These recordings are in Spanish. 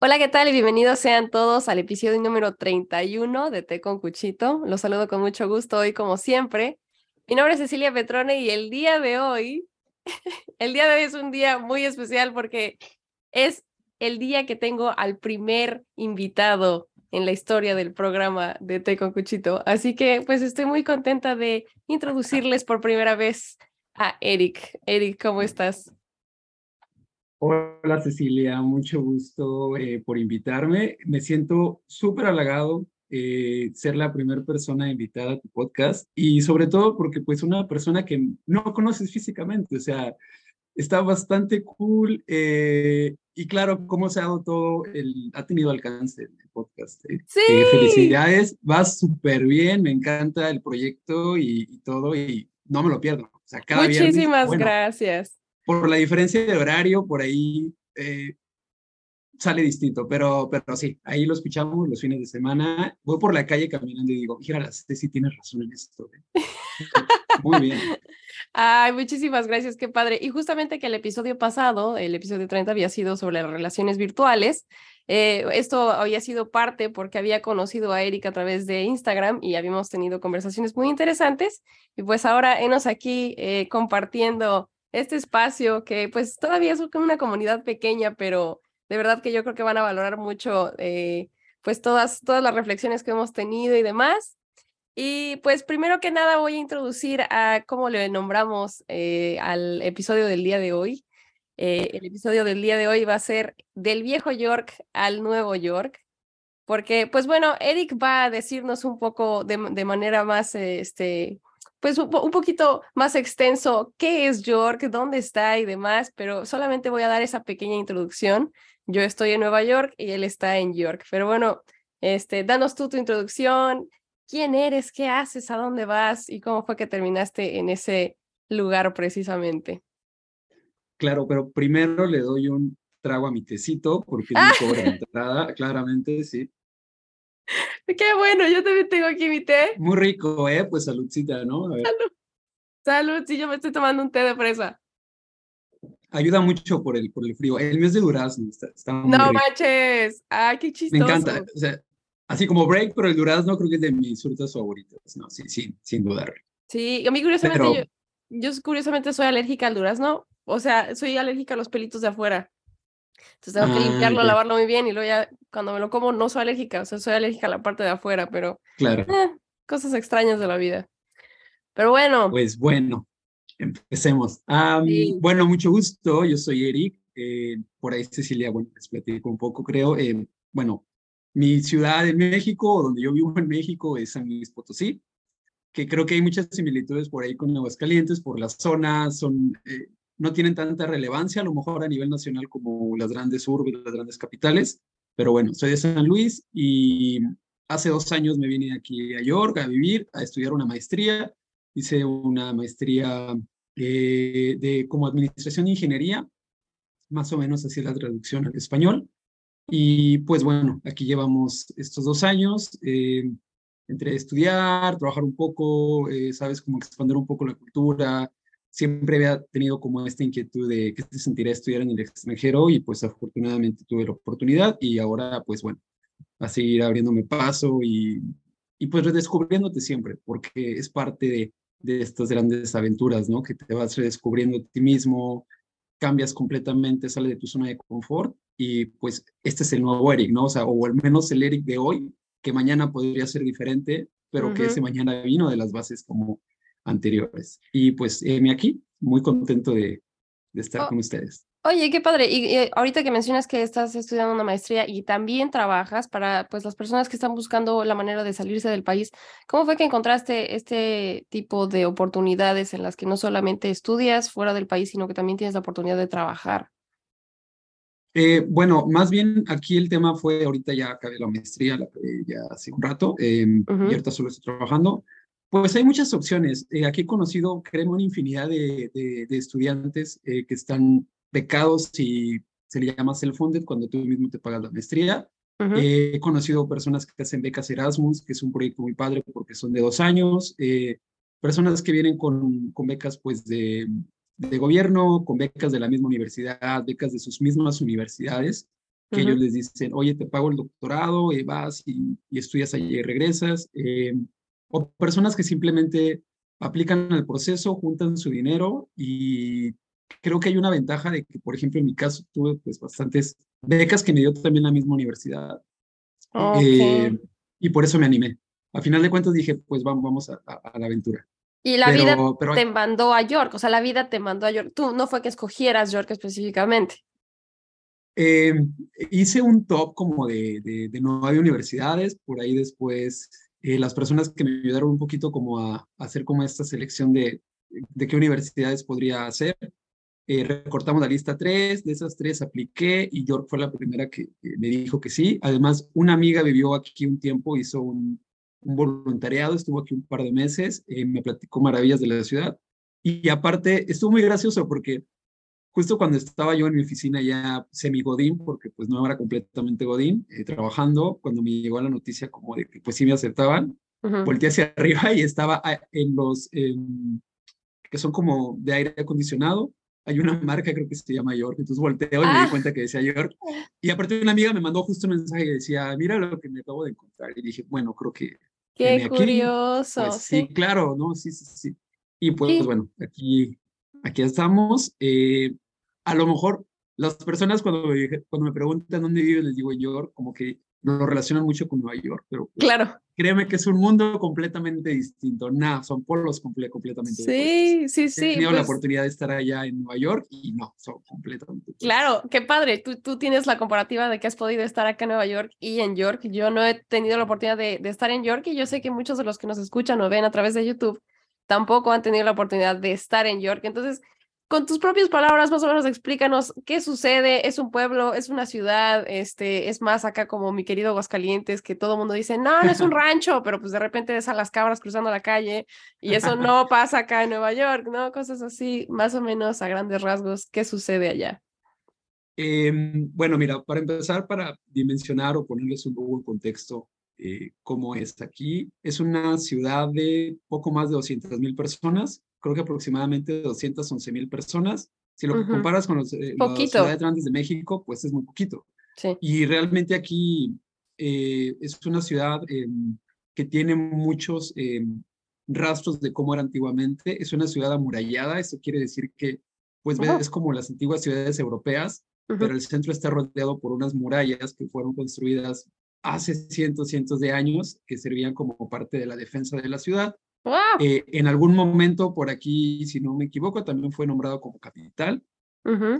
Hola, ¿qué tal? Y bienvenidos sean todos al episodio número 31 de Té con Cuchito. Los saludo con mucho gusto hoy, como siempre. Mi nombre es Cecilia Petrone y el día de hoy, el día de hoy es un día muy especial porque es el día que tengo al primer invitado en la historia del programa de Té con Cuchito. Así que pues estoy muy contenta de introducirles por primera vez a Eric. Eric, ¿cómo estás? Hola Cecilia, mucho gusto eh, por invitarme. Me siento súper halagado eh, ser la primera persona invitada a tu podcast y sobre todo porque pues una persona que no conoces físicamente, o sea, está bastante cool eh, y claro, cómo se ha dado todo, el, ha tenido alcance el podcast. Sí. felicidades, va súper bien, me encanta el proyecto y, todo y no me lo pierdo. O sea, cada Muchísimas gracias por la diferencia de horario, por ahí eh, sale distinto, pero, pero sí, ahí lo escuchamos los fines de semana. Voy por la calle caminando y digo, mira, sí tienes razón en esto. ¿eh?". Muy bien. Ay, muchísimas gracias, qué padre. Y justamente que el episodio pasado, el episodio 30, había sido sobre las relaciones virtuales. Eh, esto había sido parte porque había conocido a Erika a través de Instagram y habíamos tenido conversaciones muy interesantes. Y pues ahora enos aquí compartiendo este espacio que pues todavía es una comunidad pequeña, pero de verdad que yo creo que van a valorar mucho eh, pues todas, todas las reflexiones que hemos tenido y demás. Y pues primero que nada voy a introducir a cómo le nombramos eh, al episodio del día de hoy. Eh, el episodio del día de hoy va a ser del viejo York al nuevo York, porque pues bueno, Eric va a decirnos un poco de, de manera más, este, pues un, poquito más extenso qué es York, dónde está y demás, pero solamente voy a dar esa pequeña introducción. Yo estoy en Nueva York y él está en York. Pero bueno, este, danos tú tu introducción, quién eres, qué haces, a dónde vas y cómo fue que terminaste en ese lugar precisamente. Claro, pero primero le doy un trago a mi tecito porque es mi entrada, claramente, sí. Qué bueno, yo también tengo aquí mi té. Muy rico, ¿eh? Pues saludcita, ¿no? Salud. Salud, sí, yo me estoy tomando un té de fresa. Ayuda mucho por el, por el frío. El mes de durazno está, está muy No manches. Ay, qué chistoso. Me encanta. O sea, así como break, pero el durazno creo que es de mis frutas favoritas. No, sí, sí, sin dudarlo. Sí, a mí curiosamente, yo, yo curiosamente soy alérgica al durazno. O sea, soy alérgica a los pelitos de afuera. Entonces tengo que limpiarlo, ah, lavarlo muy bien y luego ya cuando me lo como no soy alérgica, o sea, soy alérgica a la parte de afuera, pero claro. Eh, cosas extrañas de la vida. Pero bueno. Pues bueno, empecemos. Bueno, mucho gusto, yo soy Eric, eh, por ahí Cecilia, bueno, les platico un poco, creo. Eh, bueno, mi ciudad en México, donde yo vivo en México, es San Luis Potosí, que creo que hay muchas similitudes por ahí con Aguascalientes, por las zonas, son no tienen tanta relevancia, a lo mejor a nivel nacional como las grandes urbes, las grandes capitales, pero bueno, soy de San Luis y hace dos años me vine aquí a York a vivir, a estudiar una maestría, hice una maestría eh, de como administración e ingeniería, más o menos así la traducción al español, y pues bueno, aquí llevamos estos dos años. Eh, entre estudiar, trabajar un poco, eh, sabes, como expandir un poco la cultura, siempre había tenido como esta inquietud de qué se sentiría estudiar en el extranjero y pues afortunadamente tuve la oportunidad y ahora pues bueno, a seguir abriéndome paso y, y pues redescubriéndote siempre, porque es parte de, de estas grandes aventuras, ¿no? Que te vas redescubriendo a ti mismo, cambias completamente, sales de tu zona de confort y pues este es el nuevo Eric, ¿no? O sea, o al menos el Eric de hoy, que mañana podría ser diferente, pero que ese mañana vino de las bases como anteriores. Y pues me aquí, muy contento de, estar oh, con ustedes. Oye, qué padre. Y, ahorita que mencionas que estás estudiando una maestría y también trabajas para pues las personas que están buscando la manera de salirse del país, ¿cómo fue que encontraste este tipo de oportunidades en las que no solamente estudias fuera del país, sino que también tienes la oportunidad de trabajar? Eh, bueno, más bien aquí el tema fue, ahorita ya acabé la maestría, la ya hace un rato, eh, y ahorita solo estoy trabajando. Pues hay muchas opciones. Eh, aquí he conocido, creo, una infinidad de, de, estudiantes eh, que están becados y se le llama self-funded cuando tú mismo te pagas la maestría. he conocido personas que hacen becas Erasmus, que es un proyecto muy padre porque son de dos años. Eh, personas que vienen con, con becas pues de, de, gobierno, con becas de la misma universidad, becas de sus mismas universidades. que ellos les dicen, oye, te pago el doctorado, y vas y, estudias allí y regresas. Eh, o personas que simplemente aplican al proceso, juntan su dinero y creo que hay una ventaja de que, por ejemplo, en mi caso tuve pues bastantes becas que me dio también la misma universidad. Eh, y por eso me animé. A final de cuentas dije, pues vamos, vamos a, la aventura. Y la vida te mandó a York, o sea, la vida te mandó a York. Tú no fue que escogieras York específicamente. Eh, hice un top como de, de, de nueve universidades, por ahí después eh, las personas que me ayudaron un poquito como a, hacer como esta selección de, de qué universidades podría hacer. Eh, recortamos la lista tres, de esas tres apliqué y York fue la primera que, me dijo que sí. Además, una amiga vivió aquí un tiempo, hizo un, un voluntariado, estuvo aquí un par de meses, eh, me platicó maravillas de la ciudad. Y aparte, estuvo muy gracioso porque justo cuando estaba yo en mi oficina ya semi-godín, porque pues no era completamente godín, eh, trabajando, cuando me llegó la noticia como de que pues sí me aceptaban, volteé hacia arriba y estaba ah, en los, que son como de aire acondicionado, hay una marca creo que se llama York, entonces volteo y me di ah. cuenta que decía York. Y aparte una amiga me mandó justo un mensaje que decía, mira lo que me acabo de encontrar. Y dije, bueno, creo que... Qué curioso. Pues sí, claro, ¿no? Sí, sí, sí. Y pues, bueno, aquí, aquí estamos. Eh, a lo mejor las personas cuando me, cuando me preguntan dónde vivo, les digo York, como que lo relacionan mucho con Nueva York, pero pues, claro. créeme que es un mundo completamente distinto. Nada, son polos completamente sí, Sí, sí, He tenido la pues oportunidad de estar allá en Nueva York y no, son completamente Claro, qué padre. Tú, tú tienes la comparativa de que has podido estar acá en Nueva York y en York. Yo no he tenido la oportunidad de, de estar en York y yo sé que muchos de los que nos escuchan o ven a través de YouTube tampoco han tenido la oportunidad de estar en York. Entonces, con tus propias palabras, más o menos explícanos qué sucede, es un pueblo, es una ciudad, este, es más acá como mi querido Aguascalientes, que todo el mundo dice, no, no es un rancho, pero pues de repente ves a las cabras cruzando la calle y eso no pasa acá en Nueva York, ¿no? Cosas así, más o menos a grandes rasgos, ¿qué sucede allá? Em, bueno, mira, para empezar, para dimensionar o ponerles un poco en contexto eh, cómo es aquí, es una ciudad de poco más de 200 mil personas, creo que aproximadamente 211 mil personas. Si lo comparas con los, eh, las ciudades grandes de México, pues es muy poquito. Sí. Y realmente aquí eh, es una ciudad em, que tiene muchos em, rastros de cómo era antiguamente. Es una ciudad amurallada, eso quiere decir que pues ves como las antiguas ciudades europeas, pero el centro está rodeado por unas murallas que fueron construidas hace cientos, cientos de años, que servían como parte de la defensa de la ciudad. Eh, en algún momento por aquí, si no me equivoco, también fue nombrado como capital.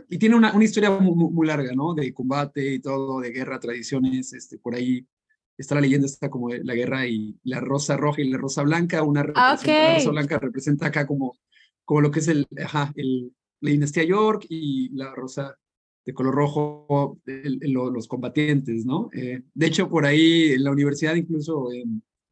Y tiene una, una historia muy, larga, ¿no? De combate y todo, de guerra, tradiciones, este, por ahí está la leyenda, está como la guerra y la rosa roja y la rosa blanca, una ah, la rosa blanca representa acá como, como lo que es el, ajá, el, la dinastía York y la rosa de color rojo, los combatientes, ¿no? Eh, de hecho, por ahí en la universidad incluso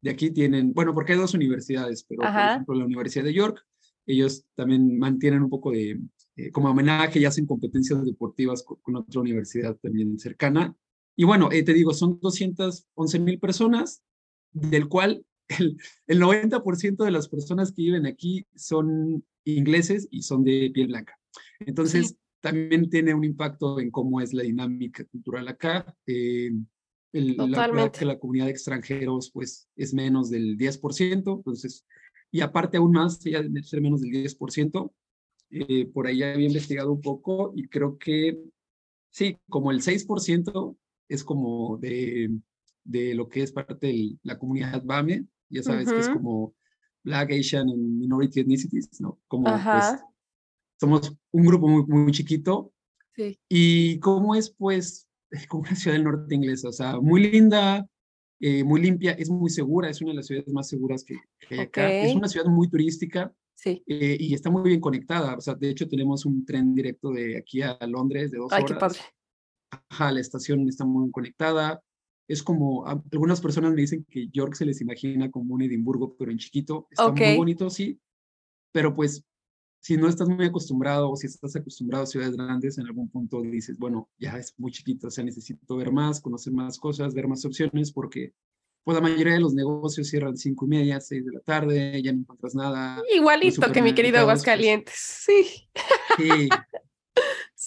de aquí tienen, bueno, porque hay dos universidades, pero por ejemplo la Universidad de York, ellos también mantienen un poco de, eh, como homenaje y hacen competencias deportivas con, otra universidad también cercana. Y bueno, eh, te digo, son 211 mil personas, del cual el, el 90% de las personas que viven aquí son ingleses y son de piel blanca. Entonces, también tiene un impacto en cómo es la dinámica cultural acá. Eh, la que la comunidad de extranjeros pues es menos del 10%, entonces, y aparte aún más, ya de ser menos del 10%, eh, por ahí había investigado un poco y creo que sí, como el 6% es como de, de lo que es parte de la comunidad BAME, ya sabes que es como Black, Asian and Minority Ethnicities, ¿no? Como pues somos un grupo muy, muy chiquito. Sí. Y cómo es pues es como una ciudad del norte inglesa, o sea, muy linda, eh, muy limpia, es muy segura, es una de las ciudades más seguras que, hay acá. Es una ciudad muy turística sí. Eh, y está muy bien conectada. O sea, de hecho tenemos un tren directo de aquí a Londres de dos Ay, horas. Qué padre. Ajá, la estación está muy conectada. Es como, algunas personas me dicen que York se les imagina como un Edimburgo, pero en chiquito. Está muy bonito, sí. Pero pues si no estás muy acostumbrado o si estás acostumbrado a ciudades grandes, en algún punto dices, bueno, ya es muy chiquito, o sea, necesito ver más, conocer más cosas, ver más opciones, porque pues la mayoría de los negocios cierran cinco y media, seis de la tarde, ya no encuentras nada. Igualito que mi querido Aguascalientes, sí. Sí.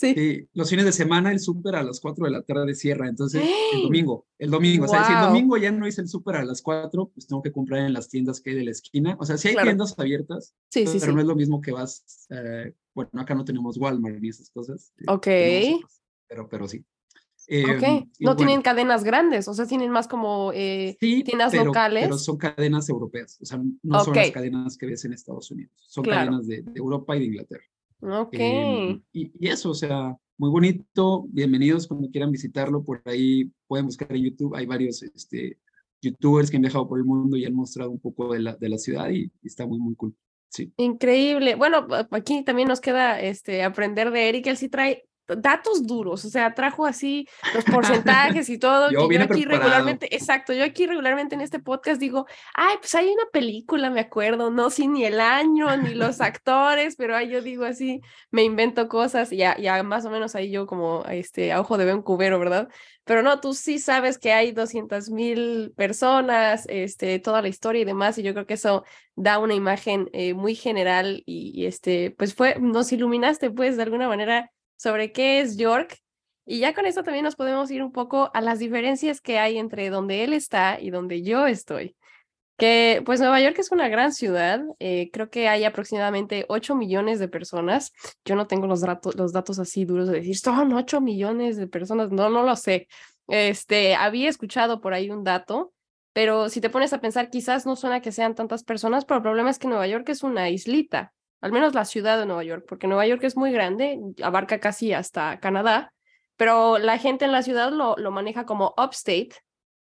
Sí. los fines de semana el súper a las 4 de la tarde cierra, entonces el domingo, el domingo, o sea, si el domingo ya no hice el súper a las 4, pues tengo que comprar en las tiendas que hay de la esquina, o sea, si hay tiendas abiertas, sí, sí, pero no es lo mismo que vas, eh, bueno, acá no tenemos Walmart ni esas cosas. Eh, ok. Pero, pero sí. ok, em, no tienen cadenas grandes, o sea, tienen más como eh, tiendas locales. Pero son cadenas europeas, o sea, no son las cadenas que ves en Estados Unidos, son cadenas de, Europa y de Inglaterra. Ok. Em, y, eso, o sea, muy bonito, bienvenidos cuando quieran visitarlo, por ahí pueden buscar en YouTube, hay varios este, youtubers que han viajado por el mundo y han mostrado un poco de la, de la ciudad y, y está muy, muy cool. Sí. Increíble. Bueno, aquí también nos queda este, aprender de Eric. Él sí trae datos duros, o sea, trajo así los porcentajes y todo. yo, aquí regularmente, exacto, yo aquí regularmente en este podcast digo, ay, pues hay una película, me acuerdo, no sí ni el año, ni los actores, pero ahí yo digo así, me invento cosas y ya, ya más o menos ahí yo como este, a ojo de un cubero, ¿verdad? Pero no, tú sí sabes que hay 200 mil personas, este, toda la historia y demás, y yo creo que eso da una imagen eh, muy general y, y, este, pues fue, nos iluminaste pues de alguna manera sobre qué es York. Y ya con esto también nos podemos ir un poco a las diferencias que hay entre donde él está y donde yo estoy. Que pues Nueva York es una gran ciudad, eh, creo que hay aproximadamente 8 millones de personas. Yo no tengo los, datos, los datos así duros de decir, son 8 millones de personas, no, no lo sé. Este, había escuchado por ahí un dato, pero si te pones a pensar, quizás no suena que sean tantas personas, pero el problema es que Nueva York es una islita al menos la ciudad de Nueva York, porque Nueva York es muy grande, abarca casi hasta Canadá, pero la gente en la ciudad lo, lo maneja como upstate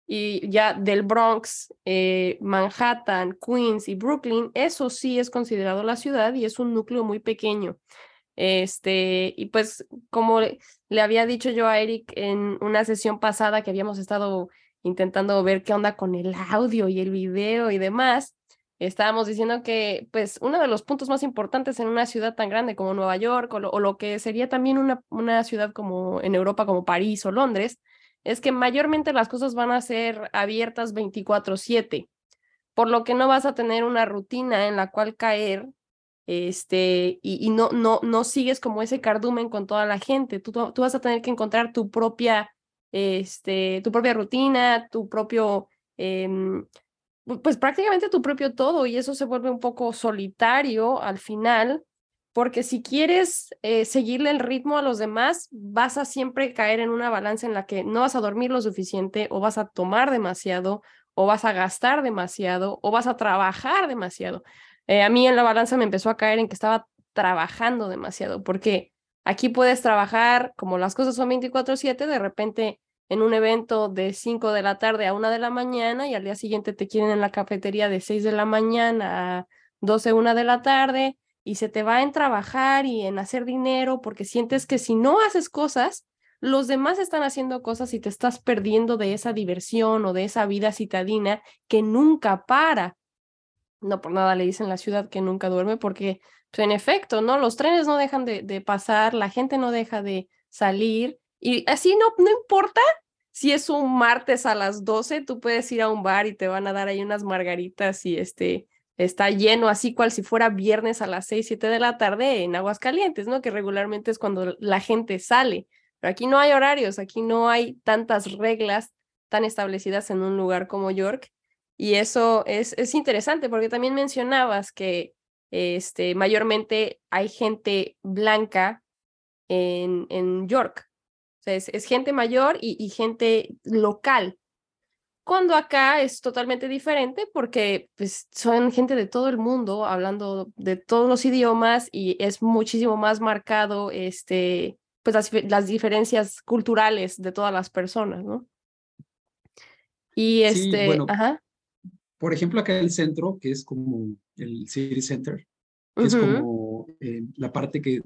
y ya del Bronx, eh, Manhattan, Queens y Brooklyn, eso sí es considerado la ciudad y es un núcleo muy pequeño. Este, y pues como le había dicho yo a Eric en una sesión pasada que habíamos estado intentando ver qué onda con el audio y el video y demás, estábamos diciendo que pues uno de los puntos más importantes en una ciudad tan grande como Nueva York o lo, que sería también una, una ciudad como en Europa como París o Londres, es que mayormente las cosas van a ser abiertas 24/7, por lo que no vas a tener una rutina en la cual caer este, y, no, no, no sigues como ese cardumen con toda la gente. Tú, tú vas a tener que encontrar tu propia, este, tu propia rutina, tu propio, em, pues prácticamente tu propio todo y eso se vuelve un poco solitario al final, porque si quieres eh, seguirle el ritmo a los demás, vas a siempre caer en una balanza en la que no vas a dormir lo suficiente o vas a tomar demasiado o vas a gastar demasiado o vas a trabajar demasiado. Eh, a mí en la balanza me empezó a caer en que estaba trabajando demasiado, porque aquí puedes trabajar como las cosas son 24/7, de repente en un evento de 5 de la tarde a 1 de la mañana y al día siguiente te quieren en la cafetería de 6 de la mañana a 12, 1 de la tarde y se te va en trabajar y en hacer dinero porque sientes que si no haces cosas, los demás están haciendo cosas y te estás perdiendo de esa diversión o de esa vida citadina que nunca para. No por nada le dicen la ciudad que nunca duerme porque, pues, en efecto, ¿no? Los trenes no dejan de, de pasar, la gente no deja de salir y así no, no importa si es un martes a las 12, tú puedes ir a un bar y te van a dar ahí unas margaritas y este está lleno, así cual si fuera viernes a las 6, 7 de la tarde en Aguascalientes, ¿no? Que regularmente es cuando la gente sale. Pero aquí no hay horarios, aquí no hay tantas reglas tan establecidas en un lugar como York. Y eso es, es interesante porque también mencionabas que este, mayormente hay gente blanca en, en York, o sea, es, gente mayor y, gente local. Cuando acá es totalmente diferente porque pues, son gente de todo el mundo hablando de todos los idiomas y es muchísimo más marcado este, pues, las, las diferencias culturales de todas las personas, ¿no? Y este, ajá. Por ejemplo, acá el centro, que es como el City Center, que es como eh, la parte que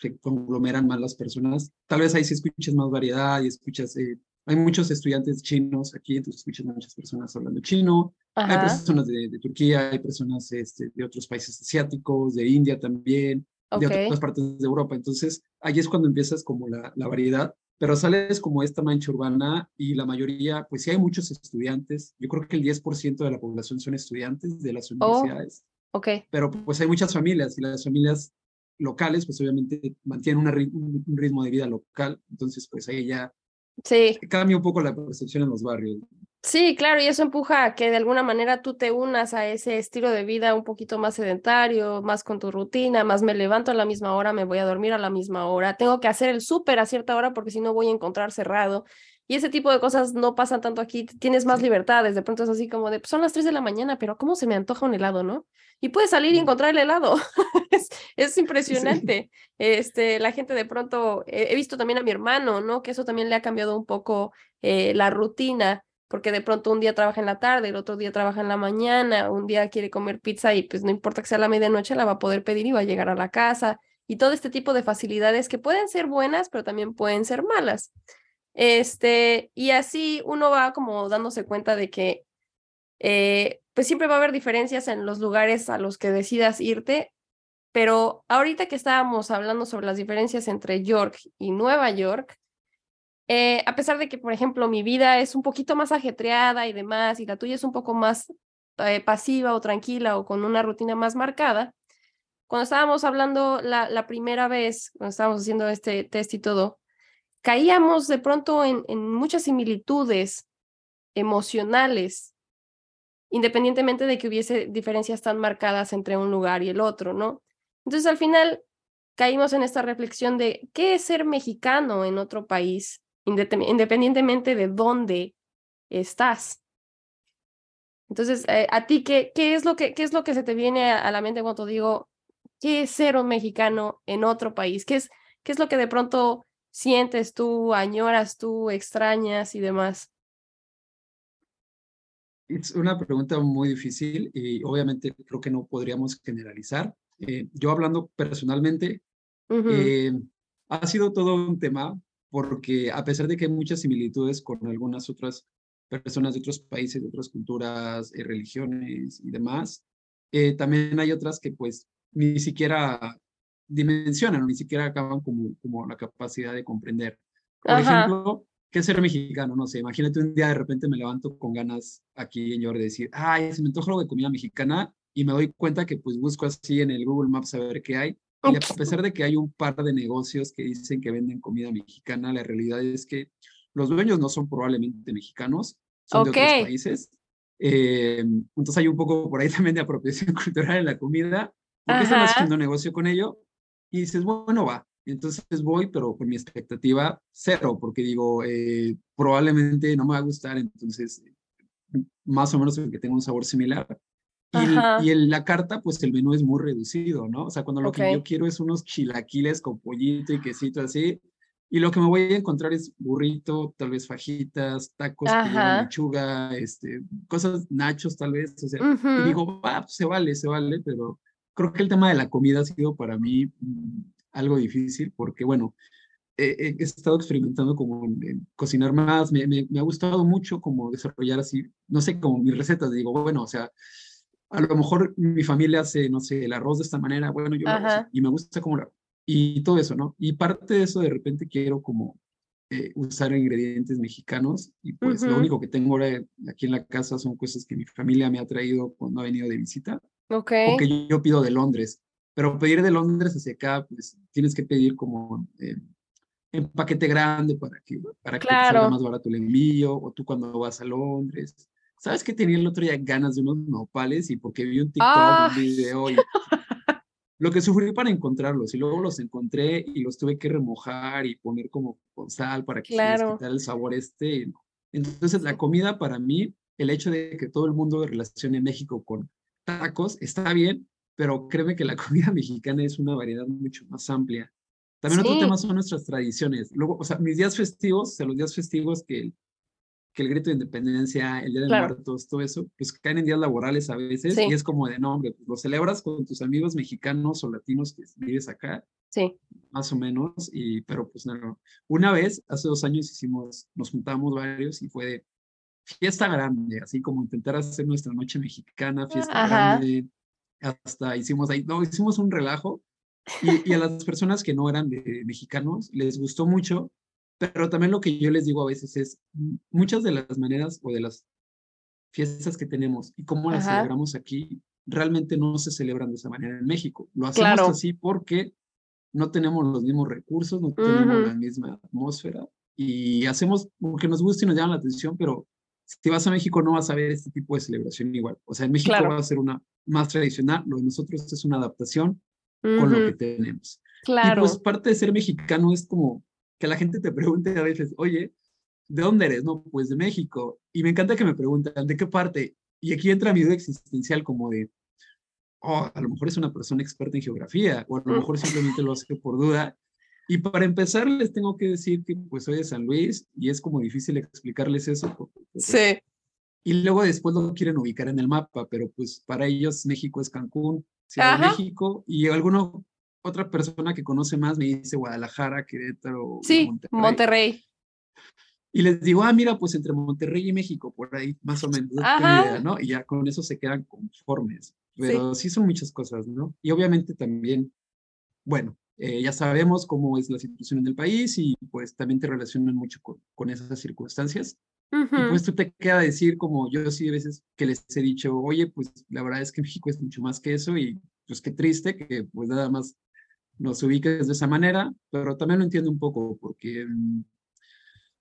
se conglomeran más las personas. Tal vez ahí sí escuchas más variedad y escuchas, eh, hay muchos estudiantes chinos aquí, entonces escuchas muchas personas hablando chino. Hay personas de, Turquía, hay personas este, de otros países asiáticos, de India también, de otras partes de Europa. Entonces ahí es cuando empiezas como la, la variedad pero sales como esta mancha urbana y la mayoría, pues sí hay muchos estudiantes, yo creo que el 10% de la población son estudiantes de las oh, universidades. ok. Pero pues hay muchas familias y las familias locales, pues obviamente mantienen un ritmo de vida local, entonces pues ahí ya sí. cambia un poco la percepción en los barrios. Sí, claro, y eso empuja a que de alguna manera tú te unas a ese estilo de vida un poquito más sedentario, más con tu rutina, más me levanto a la misma hora, me voy a dormir a la misma hora, tengo que hacer el súper a cierta hora porque si no voy a encontrar cerrado. Y ese tipo de cosas no pasan tanto aquí, tienes más libertades, de pronto es así como de, pues, son las 3 de la mañana, pero ¿cómo se me antoja un helado, no? Y puedes salir y encontrar el helado, es, es, impresionante. Este, la gente de pronto, he visto también a mi hermano, ¿no? Que eso también le ha cambiado un poco eh, la rutina, porque de pronto un día trabaja en la tarde, el otro día trabaja en la mañana, un día quiere comer pizza y pues no importa que sea la medianoche, la va a poder pedir y va a llegar a la casa. Y todo este tipo de facilidades que pueden ser buenas, pero también pueden ser malas. Este, y así uno va como dándose cuenta de que eh, pues siempre va a haber diferencias en los lugares a los que decidas irte, pero ahorita que estábamos hablando sobre las diferencias entre York y Nueva York, eh, a pesar de que, por ejemplo, mi vida es un poquito más ajetreada y demás, y la tuya es un poco más eh, pasiva o tranquila o con una rutina más marcada, cuando estábamos hablando la, la primera vez, cuando estábamos haciendo este test y todo, caíamos de pronto en, muchas similitudes emocionales, independientemente de que hubiese diferencias tan marcadas entre un lugar y el otro, ¿no? Entonces al final caímos en esta reflexión de qué es ser mexicano en otro país, independientemente de dónde estás. Entonces, eh, a ti, ¿qué, ¿qué, es lo que, ¿qué es lo que se te viene a, la mente cuando digo, qué es ser un mexicano en otro país? ¿Qué es, qué es lo que de pronto sientes tú, añoras tú, extrañas y demás? Es una pregunta muy difícil y obviamente creo que no podríamos generalizar. Eh, yo hablando personalmente, eh, ha sido todo un tema porque a pesar de que hay muchas similitudes con algunas otras personas de otros países, de otras culturas, eh, religiones y demás, también hay otras que pues ni siquiera dimensionan, ni siquiera acaban como, como la capacidad de comprender. Por ejemplo, ¿qué es ser mexicano? No sé, imagínate un día de repente me levanto con ganas aquí en York de decir, ay, se me antoja algo de comida mexicana y me doy cuenta que pues busco así en el Google Maps a ver qué hay. Y a pesar de que hay un par de negocios que dicen que venden comida mexicana, la realidad es que los dueños no son probablemente mexicanos, son de otros países. Eh, entonces hay un poco por ahí también de apropiación cultural en la comida. ¿Por qué están haciendo negocio con ello? Y dices, bueno, va. Entonces voy, pero con mi expectativa cero, porque digo, eh, probablemente no me va a gustar, entonces más o menos que tenga un sabor similar. Y, en la carta, pues el menú es muy reducido, ¿no? O sea, cuando lo que yo quiero es unos chilaquiles con pollito y quesito así, y lo que me voy a encontrar es burrito, tal vez fajitas, tacos lechuga, este, cosas, nachos tal vez, o sea, y digo, va, pues, se vale, se vale, pero creo que el tema de la comida ha sido para mí mm, algo difícil porque, bueno, he estado experimentando como cocinar más, me, me, ha gustado mucho como desarrollar así, no sé, como mis recetas, digo, bueno, o sea, a lo mejor mi familia hace, no sé, el arroz de esta manera, bueno, yo lo hago y me gusta como la, y todo eso, ¿no? Y parte de eso de repente quiero como eh, usar ingredientes mexicanos y pues lo único que tengo ahora aquí en la casa son cosas que mi familia me ha traído cuando ha venido de visita Okay. Porque yo, pido de Londres, pero pedir de Londres hacia acá, pues tienes que pedir como eh, en paquete grande para que, para que salga más barato el envío, o tú cuando vas a Londres. ¿Sabes que tenía el otro día ganas de unos nopales y porque vi un TikTok, un video y lo que sufrí para encontrarlos y luego los encontré y los tuve que remojar y poner como con sal para que se les quitara el sabor este. Entonces la comida para mí, el hecho de que todo el mundo relacione México con tacos, está bien, pero créeme que la comida mexicana es una variedad mucho más amplia. También otro tema son nuestras tradiciones. Luego, o sea, mis días festivos, o sea, los días festivos que el, que el grito de independencia, el Día de Muertos, todo eso, pues caen en días laborales a veces y es como de nombre, pues lo celebras con tus amigos mexicanos o latinos que vives acá. Sí. Más o menos, y, pero pues no. Una vez, hace dos años hicimos, nos juntamos varios y fue de, fiesta grande, así como intentar hacer nuestra noche mexicana, fiesta grande, hasta hicimos ahí, no, hicimos un relajo y, a las personas que no eran de, mexicanos les gustó mucho, pero también lo que yo les digo a veces es, muchas de las maneras o de las fiestas que tenemos y cómo las celebramos aquí, realmente no se celebran de esa manera en México. Lo hacemos así porque no tenemos los mismos recursos, no tenemos la misma atmósfera y hacemos lo que nos gusta y nos llama la atención, pero si vas a México no vas a ver este tipo de celebración igual. O sea, en México va a ser una más tradicional, lo de nosotros es una adaptación con lo que tenemos. Claro. Y pues parte de ser mexicano es como que la gente te pregunte a veces, oye, ¿de dónde eres? No, pues de México. Y me encanta que me preguntan, ¿de qué parte? Y aquí entra mi duda existencial como de, oh, a lo mejor es una persona experta en geografía, o a lo mejor simplemente lo hace por duda. Y para empezar, les tengo que decir que pues soy de San Luis y es como difícil explicarles eso. Pues, sí. Y luego después lo quieren ubicar en el mapa, pero pues para ellos México es Cancún, Ciudad de México, y alguno, otra persona que conoce más me dice Guadalajara, Querétaro. Sí, Monterrey. Y les digo, ah, mira, pues entre Monterrey y México, por ahí más o menos, idea, ¿no? Y ya con eso se quedan conformes. Pero sí. son muchas cosas, ¿no? Y obviamente también, bueno, eh, ya sabemos cómo es la situación en el país y pues también te relacionan mucho con, con esas circunstancias. Y pues tú te queda decir, como yo sí a veces que les he dicho, oye, pues la verdad es que México es mucho más que eso y pues qué triste que pues nada más nos ubiques de esa manera, pero también lo entiendo un poco porque mm,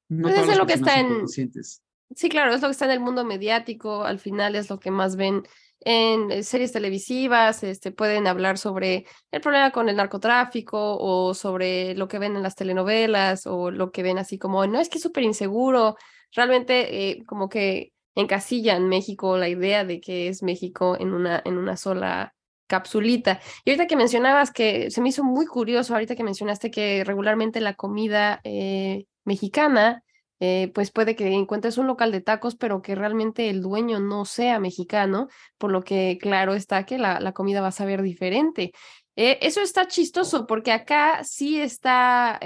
no pues es lo que está en... Sí, claro, es lo que está en el mundo mediático, al final es lo que más ven en eh, series televisivas, este, pueden hablar sobre el problema con el narcotráfico o sobre lo que ven en las telenovelas o lo que ven así como, no, es que es súper inseguro, realmente eh, como que encasilla en México la idea de que es México en una, en una sola capsulita. Y ahorita que mencionabas que se me hizo muy curioso, ahorita que mencionaste que regularmente la comida eh, mexicana, eh, pues puede que encuentres un local de tacos, pero que realmente el dueño no sea mexicano, por lo que claro está que la, la comida va a saber diferente. eso está chistoso porque acá sí está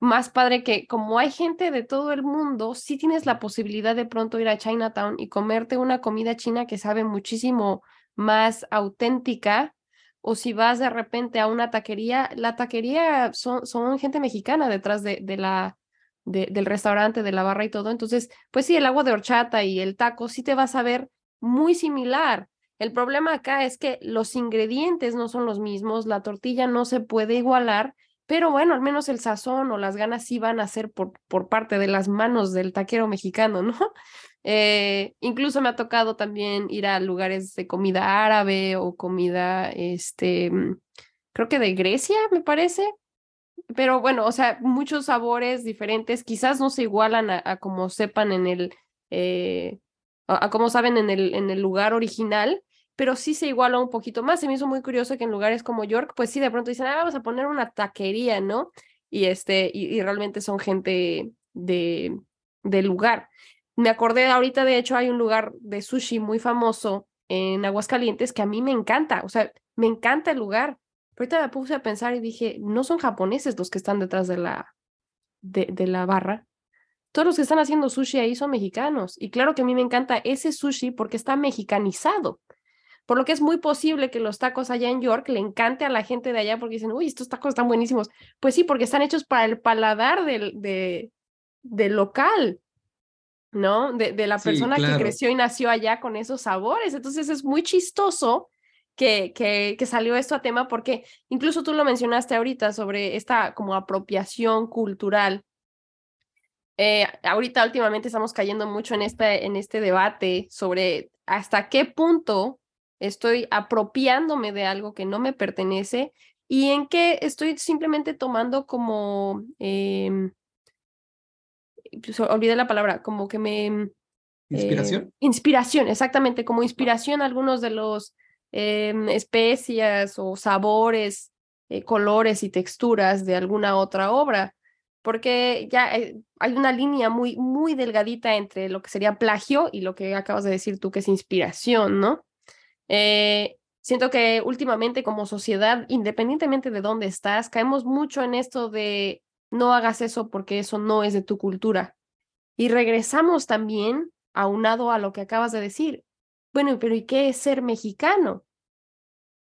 más padre que como hay gente de todo el mundo, sí tienes la posibilidad de pronto ir a Chinatown y comerte una comida china que sabe muchísimo más auténtica. O si vas de repente a una taquería, la taquería son, son gente mexicana detrás de, de la, del restaurante, de la barra y todo. Entonces, pues sí, el agua de horchata y el taco sí te vas a ver muy similar. El problema acá es que los ingredientes no son los mismos, la tortilla no se puede igualar pero bueno, al menos el sazón o las ganas sí van a ser por, por parte de las manos del taquero mexicano, ¿no? Eh, incluso me ha tocado también ir a lugares de comida árabe o comida, este, mm, creo que de Grecia, me parece. Pero bueno, o sea, muchos sabores diferentes, quizás no se igualan a, como sepan en el, eh, a, como saben en el, en el lugar original, pero sí se iguala un poquito más. Se me hizo muy curioso que en lugares como York, pues sí, de pronto dicen, ah, vamos a poner una taquería, ¿no? Y, este, y, realmente son gente de, lugar. Me acordé ahorita, de hecho, hay un lugar de sushi muy famoso en Aguascalientes que a mí me encanta, o sea, me encanta el lugar. Ahorita me puse a pensar y dije, no son japoneses los que están detrás de la, de, de la barra. Todos los que están haciendo sushi ahí son mexicanos. Y claro que a mí me encanta ese sushi porque está mexicanizado por lo que es muy posible que los tacos allá en York le encante a la gente de allá porque dicen, uy, estos tacos están buenísimos. Pues sí, porque están hechos para el paladar del, de, del local, ¿no? De, de la persona que creció y nació allá con esos sabores. Entonces es muy chistoso que, que, que, salió esto a tema porque incluso tú lo mencionaste ahorita sobre esta como apropiación cultural. Eh, ahorita últimamente estamos cayendo mucho en este, en este debate sobre hasta qué punto estoy apropiándome de algo que no me pertenece y en qué estoy simplemente tomando como, eh, olvidé la palabra, como que me... ¿Inspiración? inspiración, exactamente, como inspiración algunos de los em, especias o sabores, eh, colores y texturas de alguna otra obra, porque ya eh, hay una línea muy, muy delgadita entre lo que sería plagio y lo que acabas de decir tú que es inspiración, ¿no? Eh, siento que últimamente como sociedad, independientemente de dónde estás, caemos mucho en esto de no hagas eso porque eso no es de tu cultura. Y regresamos también aunado a lo que acabas de decir. Bueno, pero ¿y qué es ser mexicano?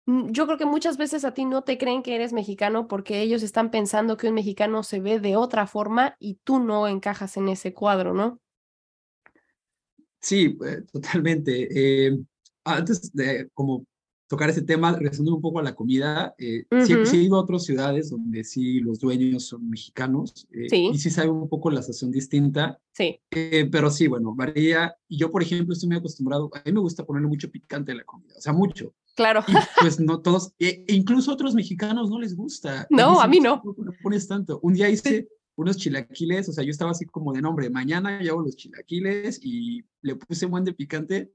Mm, yo creo que muchas veces a ti no te creen que eres mexicano porque ellos están pensando que un mexicano se ve de otra forma y tú no encajas en ese cuadro, ¿no? Sí, eh, totalmente. Eh, antes de como tocar ese tema, regresando un poco a la comida, eh, sí, he ido a otras ciudades donde sí los dueños son mexicanos eh, y sí sabe un poco la sazón distinta. Sí. Eh, pero sí, bueno, varía. Y yo, por ejemplo, estoy muy acostumbrado, a mí me gusta ponerle mucho picante a la comida, o sea, mucho. Claro. Y pues no todos, e incluso a otros mexicanos no les gusta. No, a mí no. No pones tanto. Un día hice unos chilaquiles, o sea, yo estaba así como de nombre, mañana yo hago los chilaquiles y le puse un buen de picante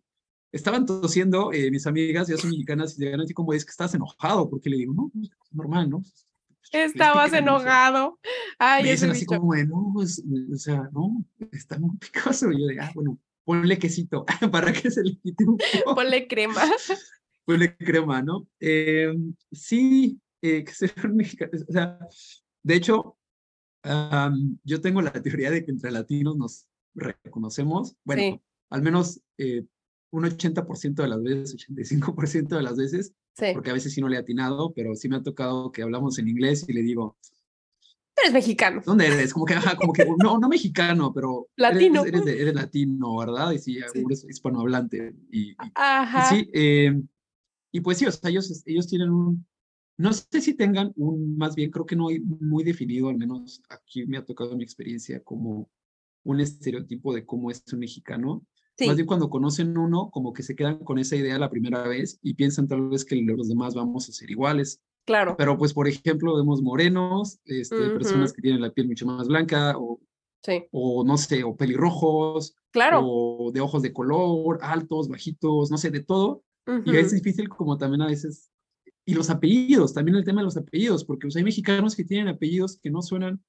estaban tosiendo eh, mis amigas, ya son mexicanas, y llegan así como, es que estás enojado, porque le digo, no, pues, normal, ¿no? Pues, Estabas enojado. Ay, me dicen así como, no, pues, o sea, no, está muy picoso. Y yo de, ah, bueno, ponle quesito para que se le quite un poco. Ponle crema. Ponle crema, ¿no? Eh, sí, eh, que se mexicanos, o sea, de hecho, yo tengo la teoría de que entre latinos nos reconocemos, bueno, al menos eh, un 80% de las veces, 85% de las veces, porque a veces sí no le he atinado, pero sí me ha tocado que hablamos en inglés y le digo... Eres mexicano. ¿Dónde eres? Como que, como que no, no mexicano, pero... Latino. Eres, eres, latino, ¿verdad? Y sí, eres hispanohablante. Y, Ajá. Y sí, eh, y pues sí, o sea, ellos, ellos tienen un... No sé si tengan un, más bien creo que no hay muy definido, al menos aquí me ha tocado mi experiencia, como un estereotipo de cómo es un mexicano, más bien cuando conocen uno, como que se quedan con esa idea la primera vez y piensan tal vez que los demás vamos a ser iguales. Claro. Pero pues, por ejemplo, vemos morenos, este, personas que tienen la piel mucho más blanca o, sí. o no sé, o pelirrojos. Claro. O de ojos de color, altos, bajitos, no sé, de todo. Y es difícil como también a veces... Y los apellidos, también el tema de los apellidos, porque pues, hay mexicanos que tienen apellidos que no suenan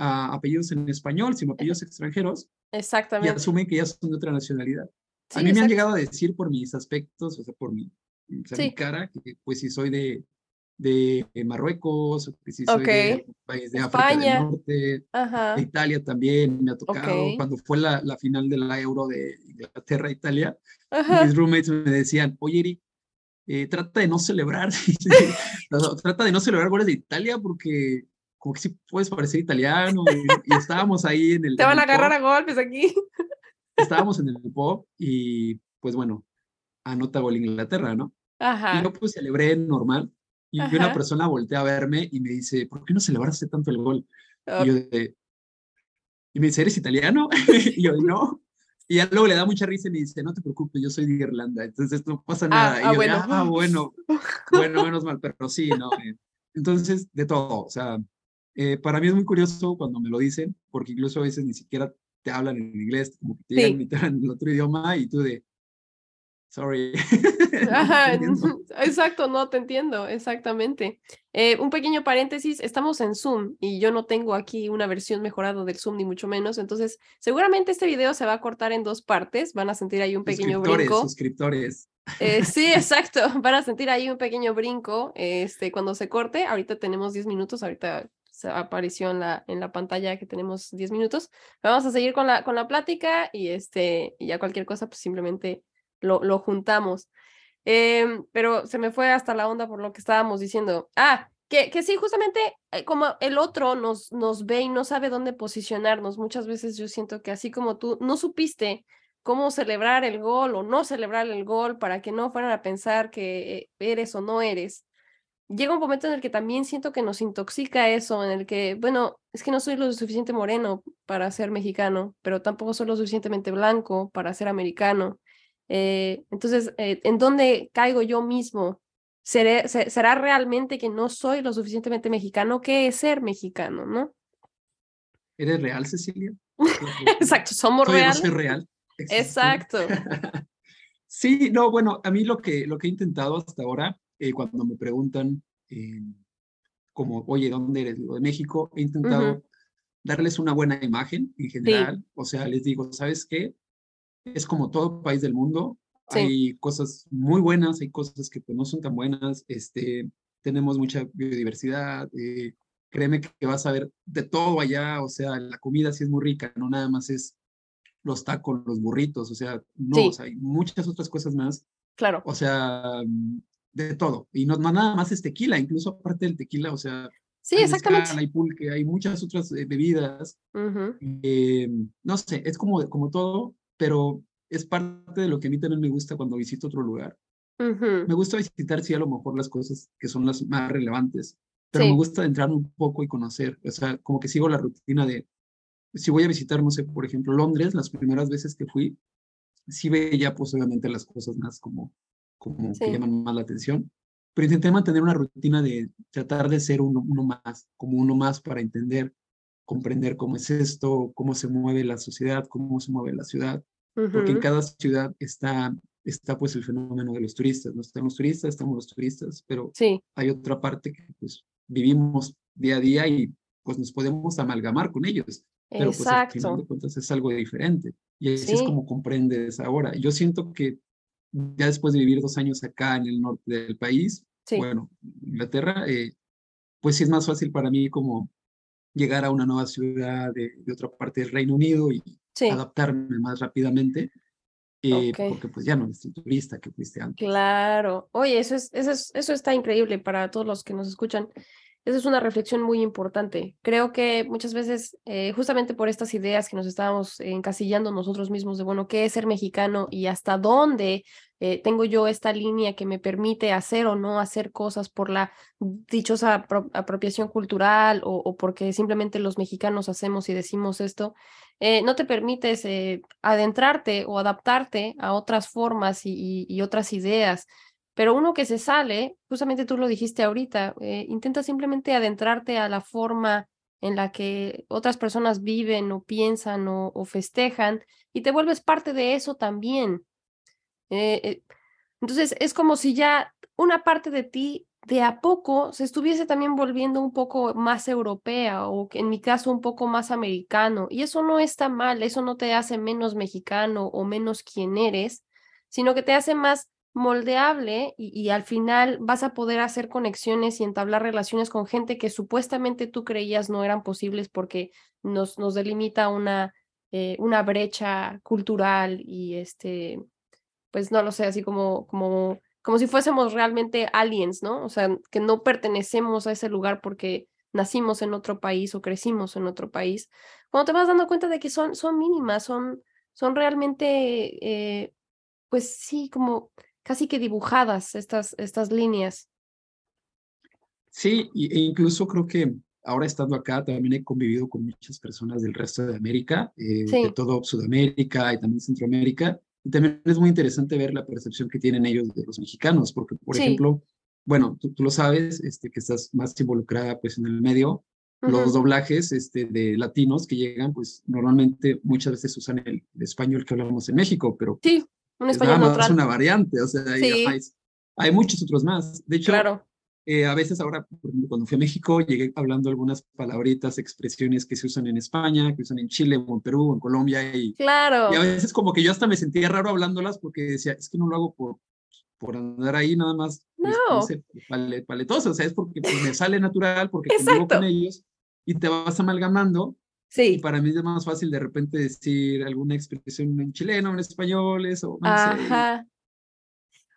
a apellidos en español, sino apellidos extranjeros. Exactamente. Y asumen que ya son de otra nacionalidad. a mí me han llegado a decir por mis aspectos, o sea, por mi, mi cara, que pues si soy de, de Marruecos, o que si soy de país de África del Norte, de Italia también me ha tocado. Cuando fue la, la, final de la Euro de Inglaterra-Italia, mis roommates me decían, oye, Eric, eh, trata de no celebrar, trata de no celebrar goles de Italia porque como que sí puedes parecer italiano, y, estábamos ahí en el... Te van a agarrar a golpes aquí. Estábamos en el pop y pues bueno, anota gol Inglaterra, ¿no? Ajá. Y yo pues celebré normal y una persona voltea a verme y me dice, ¿por qué no celebraste tanto el gol? Y yo de... Y me dice, ¿eres italiano? y yo, no. Y ya luego le da mucha risa y me dice, no te preocupes, yo soy de Irlanda, entonces no pasa ah, nada. y ah, yo, bueno. ah, bueno, bueno, menos mal, pero sí, no. Entonces, de todo, o sea, eh, para mí es muy curioso cuando me lo dicen, porque incluso a veces ni siquiera te hablan en inglés, como que te digan en el otro idioma y tú de, sorry. exacto, no te entiendo, exactamente. Eh, un pequeño paréntesis, estamos en Zoom y yo no tengo aquí una versión mejorada del Zoom, ni mucho menos, entonces seguramente este video se va a cortar en dos partes, van a sentir ahí un pequeño brinco. Suscriptores. Eh, sí, exacto, van a sentir ahí un pequeño brinco este, cuando se corte, ahorita tenemos 10 minutos, ahorita apareció en la, en la pantalla que tenemos 10 minutos. Vamos a seguir con la, con la plática y, este, y ya cualquier cosa, pues simplemente lo, lo juntamos. Em, pero se me fue hasta la onda por lo que estábamos diciendo. Ah, que, que sí, justamente eh, como el otro nos, nos ve y no sabe dónde posicionarnos, muchas veces yo siento que así como tú no supiste cómo celebrar el gol o no celebrar el gol para que no fueran a pensar que eres o no eres, llega un momento en el que también siento que nos intoxica eso, en el que, bueno, es que no soy lo suficiente moreno para ser mexicano, pero tampoco soy lo suficientemente blanco para ser americano. Eh, entonces, eh, ¿en dónde caigo yo mismo? ¿Seré, ¿Será realmente que no soy lo suficientemente mexicano? ¿Qué es ser mexicano, no? ¿Eres real, Cecilia? Exacto, somos reales. soy real. Exacto. sí, no, bueno, a mí lo que, lo que he intentado hasta ahora eh, cuando me preguntan eh, como, oye, ¿dónde eres? de México. He intentado darles una buena imagen en general. O sea, les digo, ¿sabes qué? Es como todo país del mundo. Hay cosas muy buenas, hay cosas que pues, no son tan buenas. Este, tenemos mucha biodiversidad. Eh, créeme que vas a ver de todo allá. O sea, la comida sí es muy rica, no nada más es los tacos, los burritos. O sea, no, o sea, hay muchas otras cosas más. Claro. O sea, de todo. Y no, nada más es tequila, incluso aparte del tequila, o sea, sí, hay exactamente. hay pulque, hay muchas otras eh, bebidas. Eh, no sé, es como, como todo, pero es parte de lo que a mí también me gusta cuando visito otro lugar. Me gusta visitar, sí, a lo mejor las cosas que son las más relevantes, pero me gusta entrar un poco y conocer, o sea, como que sigo la rutina de, si voy a visitar, no sé, por ejemplo, Londres, las primeras veces que fui, sí veía pues obviamente las cosas más como, como que llaman más la atención, pero intenté mantener una rutina de tratar de ser uno, uno más, como uno más para entender, comprender cómo es esto, cómo se mueve la sociedad, cómo se mueve la ciudad, porque en cada ciudad está, está pues el fenómeno de los turistas, no están los turistas, estamos los turistas, pero sí. hay otra parte que pues vivimos día a día y pues nos podemos amalgamar con ellos. Pero pues al final de cuentas es algo diferente. Y así es como comprendes ahora. Yo siento que ya después de vivir dos años acá en el norte del país, bueno, Inglaterra, eh, pues sí es más fácil para mí como llegar a una nueva ciudad de, otra parte del Reino Unido y adaptarme más rápidamente. Eh, porque pues ya no eres turista que fuiste antes. Claro. Oye, eso, es, eso, es, eso está increíble para todos los que nos escuchan. Esa es una reflexión muy importante. Creo que muchas veces, eh, justamente por estas ideas que nos estábamos encasillando nosotros mismos de, bueno, ¿qué es ser mexicano y hasta dónde eh, tengo yo esta línea que me permite hacer o no hacer cosas por la dichosa apropiación cultural o, porque simplemente los mexicanos hacemos y decimos esto? Eh, no te permites adentrarte o adaptarte a otras formas y otras ideas. Pero uno que se sale, justamente tú lo dijiste ahorita, eh, intenta simplemente adentrarte a la forma en la que otras personas viven o piensan o, festejan y te vuelves parte de eso también. Eh, eh, entonces es como si ya una parte de ti de a poco se estuviese también volviendo un poco más europea o en mi caso un poco más americano. Y eso no está mal, eso no te hace menos mexicano o menos quien eres, sino que te hace más moldeable y, al final vas a poder hacer conexiones y entablar relaciones con gente que supuestamente tú creías no eran posibles porque nos, nos delimita una, eh, una brecha cultural y este, pues no lo sé, así como, como, como si fuésemos realmente aliens, ¿no? O sea, que no pertenecemos a ese lugar porque nacimos en otro país o crecimos en otro país. Cuando te vas dando cuenta de que son, son mínimas, son, son realmente, eh, pues sí, como casi que dibujadas estas, estas líneas. Sí, e incluso creo que ahora estando acá también he convivido con muchas personas del resto de América, eh, de todo Sudamérica y también Centroamérica. Y también es muy interesante ver la percepción que tienen ellos de los mexicanos, porque, por ejemplo, bueno, tú, tú, lo sabes, este, que estás más involucrada pues en el medio, los doblajes este, de latinos que llegan, pues normalmente muchas veces usan el, español que hablamos en México, pero sí. Un español nada más una variante, o sea, hay, muchos otros más. De hecho, claro. Eh, a veces ahora, cuando fui a México, llegué hablando algunas palabritas, expresiones que se usan en España, que usan en Chile, o en Perú, en Colombia, y, claro. y a veces como que yo hasta me sentía raro hablándolas porque decía, es que no lo hago por, por andar ahí nada más, no. sé, paletoso, o sea, es porque pues, me sale natural, porque convivo con ellos y te vas amalgamando Sí. Y para mí es más fácil de repente decir alguna expresión en chileno, en español, eso. No Ajá.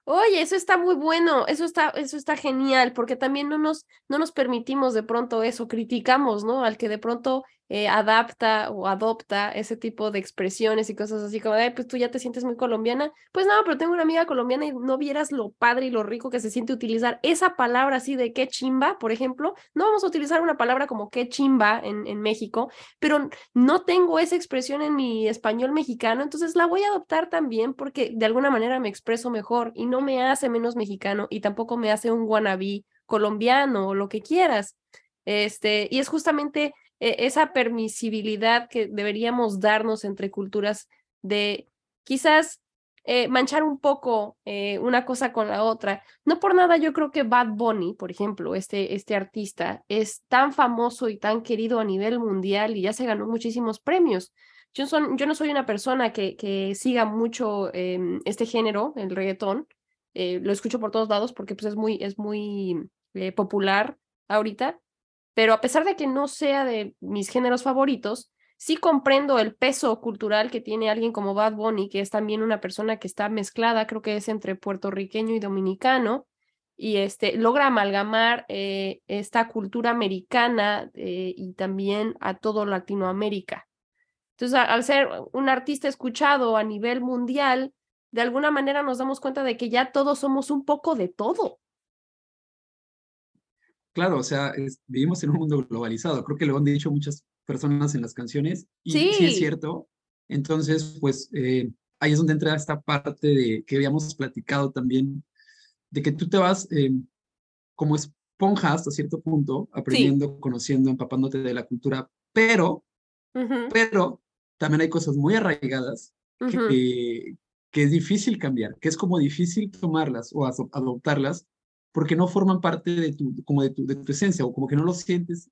Oye, eso está muy bueno, eso está, eso está genial, porque también no nos, no nos permitimos de pronto eso, criticamos, ¿no? Al que de pronto eh, adapta o adopta ese tipo de expresiones y cosas así como, pues tú ya te sientes muy colombiana. Pues no, pero tengo una amiga colombiana y no vieras lo padre y lo rico que se siente utilizar esa palabra así de qué chimba, por ejemplo. No vamos a utilizar una palabra como qué chimba en, en México, pero no tengo esa expresión en mi español mexicano, entonces la voy a adoptar también porque de alguna manera me expreso mejor y no me hace menos mexicano y tampoco me hace un wannabe colombiano o lo que quieras. Este, y es justamente e, esa permisibilidad que deberíamos darnos entre culturas de quizás eh, manchar un poco eh, una cosa con la otra. No por nada yo creo que Bad Bunny, por ejemplo, este, este artista, es tan famoso y tan querido a nivel mundial y ya se ganó muchísimos premios. Yo, son, yo no soy una persona que, que siga mucho em, este género, el reggaetón. Eh, lo escucho por todos lados porque pues, es muy, es muy popular ahorita, pero a pesar de que no sea de mis géneros favoritos, sí comprendo el peso cultural que tiene alguien como Bad Bunny, que es también una persona que está mezclada, creo que es entre puertorriqueño y dominicano, y este, logra amalgamar eh, esta cultura americana eh, y también a todo Latinoamérica. Entonces, al ser un artista escuchado a nivel mundial, de alguna manera nos damos cuenta de que ya todos somos un poco de todo. Claro, o sea, vivimos en un mundo globalizado. Creo que lo han dicho muchas personas en las canciones y sí, es cierto. Entonces, pues eh, ahí es donde entra esta parte de que habíamos platicado también, de que tú te vas eh, como esponja hasta cierto punto, aprendiendo, conociendo, empapándote de la cultura, pero, pero también hay cosas muy arraigadas que, que es difícil cambiar, que es como difícil tomarlas o adoptarlas porque no forman parte de tu, como de tu, de tu esencia o como que no lo sientes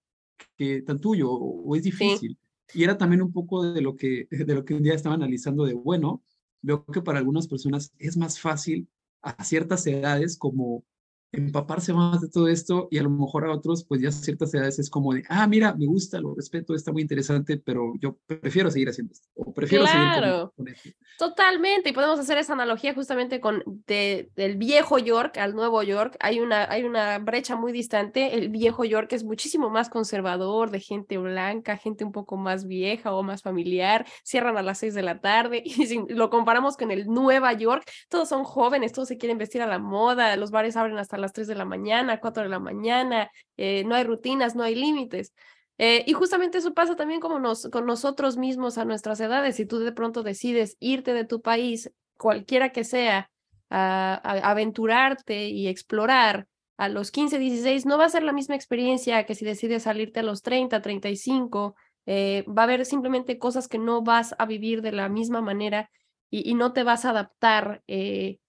que tan tuyo o, es difícil. Y era también un poco de lo que de lo que un día estaba analizando de bueno, veo que para algunas personas es más fácil a ciertas edades como empaparse más de todo esto y a lo mejor a otros, pues ya a ciertas edades es como de, ah, mira, me gusta, lo respeto, está muy interesante, pero yo prefiero seguir haciendo esto, o prefiero claro, seguir esto. Totalmente, y podemos hacer esa analogía justamente con de, del viejo York al nuevo York, hay una, hay una brecha muy distante, el viejo York es muchísimo más conservador, de gente blanca, gente un poco más vieja o más familiar, cierran a las seis de la tarde, y si lo comparamos con el Nueva York, todos son jóvenes, todos se quieren vestir a la moda, los bares abren hasta las 3 de la mañana, 4 de la mañana, eh, no hay rutinas, no hay límites. Eh, y justamente eso pasa también como con nosotros mismos a nuestras edades. Si tú de pronto decides irte de tu país, cualquiera que sea, aventurarte y explorar a los 15, 16, no va a ser la misma experiencia que si decides salirte a los 30, 35. Eh, va a haber simplemente cosas que no vas a vivir de la misma manera y, no te vas a adaptar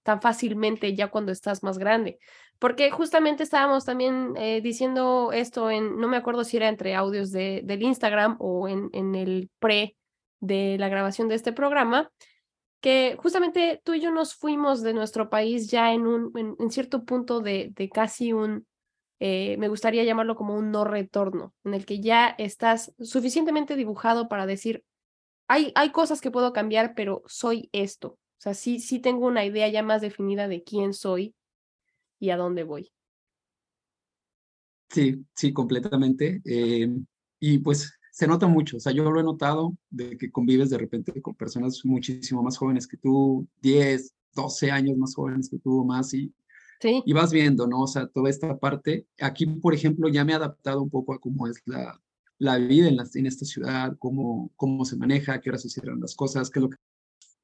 tan fácilmente ya cuando estás más grande. Porque justamente estábamos también eh, diciendo esto en, no me acuerdo si era entre audios de, del Instagram o en, en el pre de la grabación de este programa, que justamente tú y yo nos fuimos de nuestro país ya en un en, cierto punto de, de casi un, eh, me gustaría llamarlo como un no retorno, en el que ya estás suficientemente dibujado para decir, hay, hay cosas que puedo cambiar, pero soy esto. O sea, sí, sí tengo una idea ya más definida de quién soy y a dónde voy. Sí, sí, completamente. Eh, y pues se nota mucho, o sea, yo lo he notado de que convives de repente con personas muchísimo más jóvenes que tú, 10, 12 años más jóvenes que tú, más, y, sí. y vas viendo, ¿no? O sea, toda esta parte. Aquí, por ejemplo, ya me he adaptado un poco a cómo es la, la vida en, la, en esta ciudad, cómo, cómo se maneja, qué horas se cierran las cosas, qué es lo que...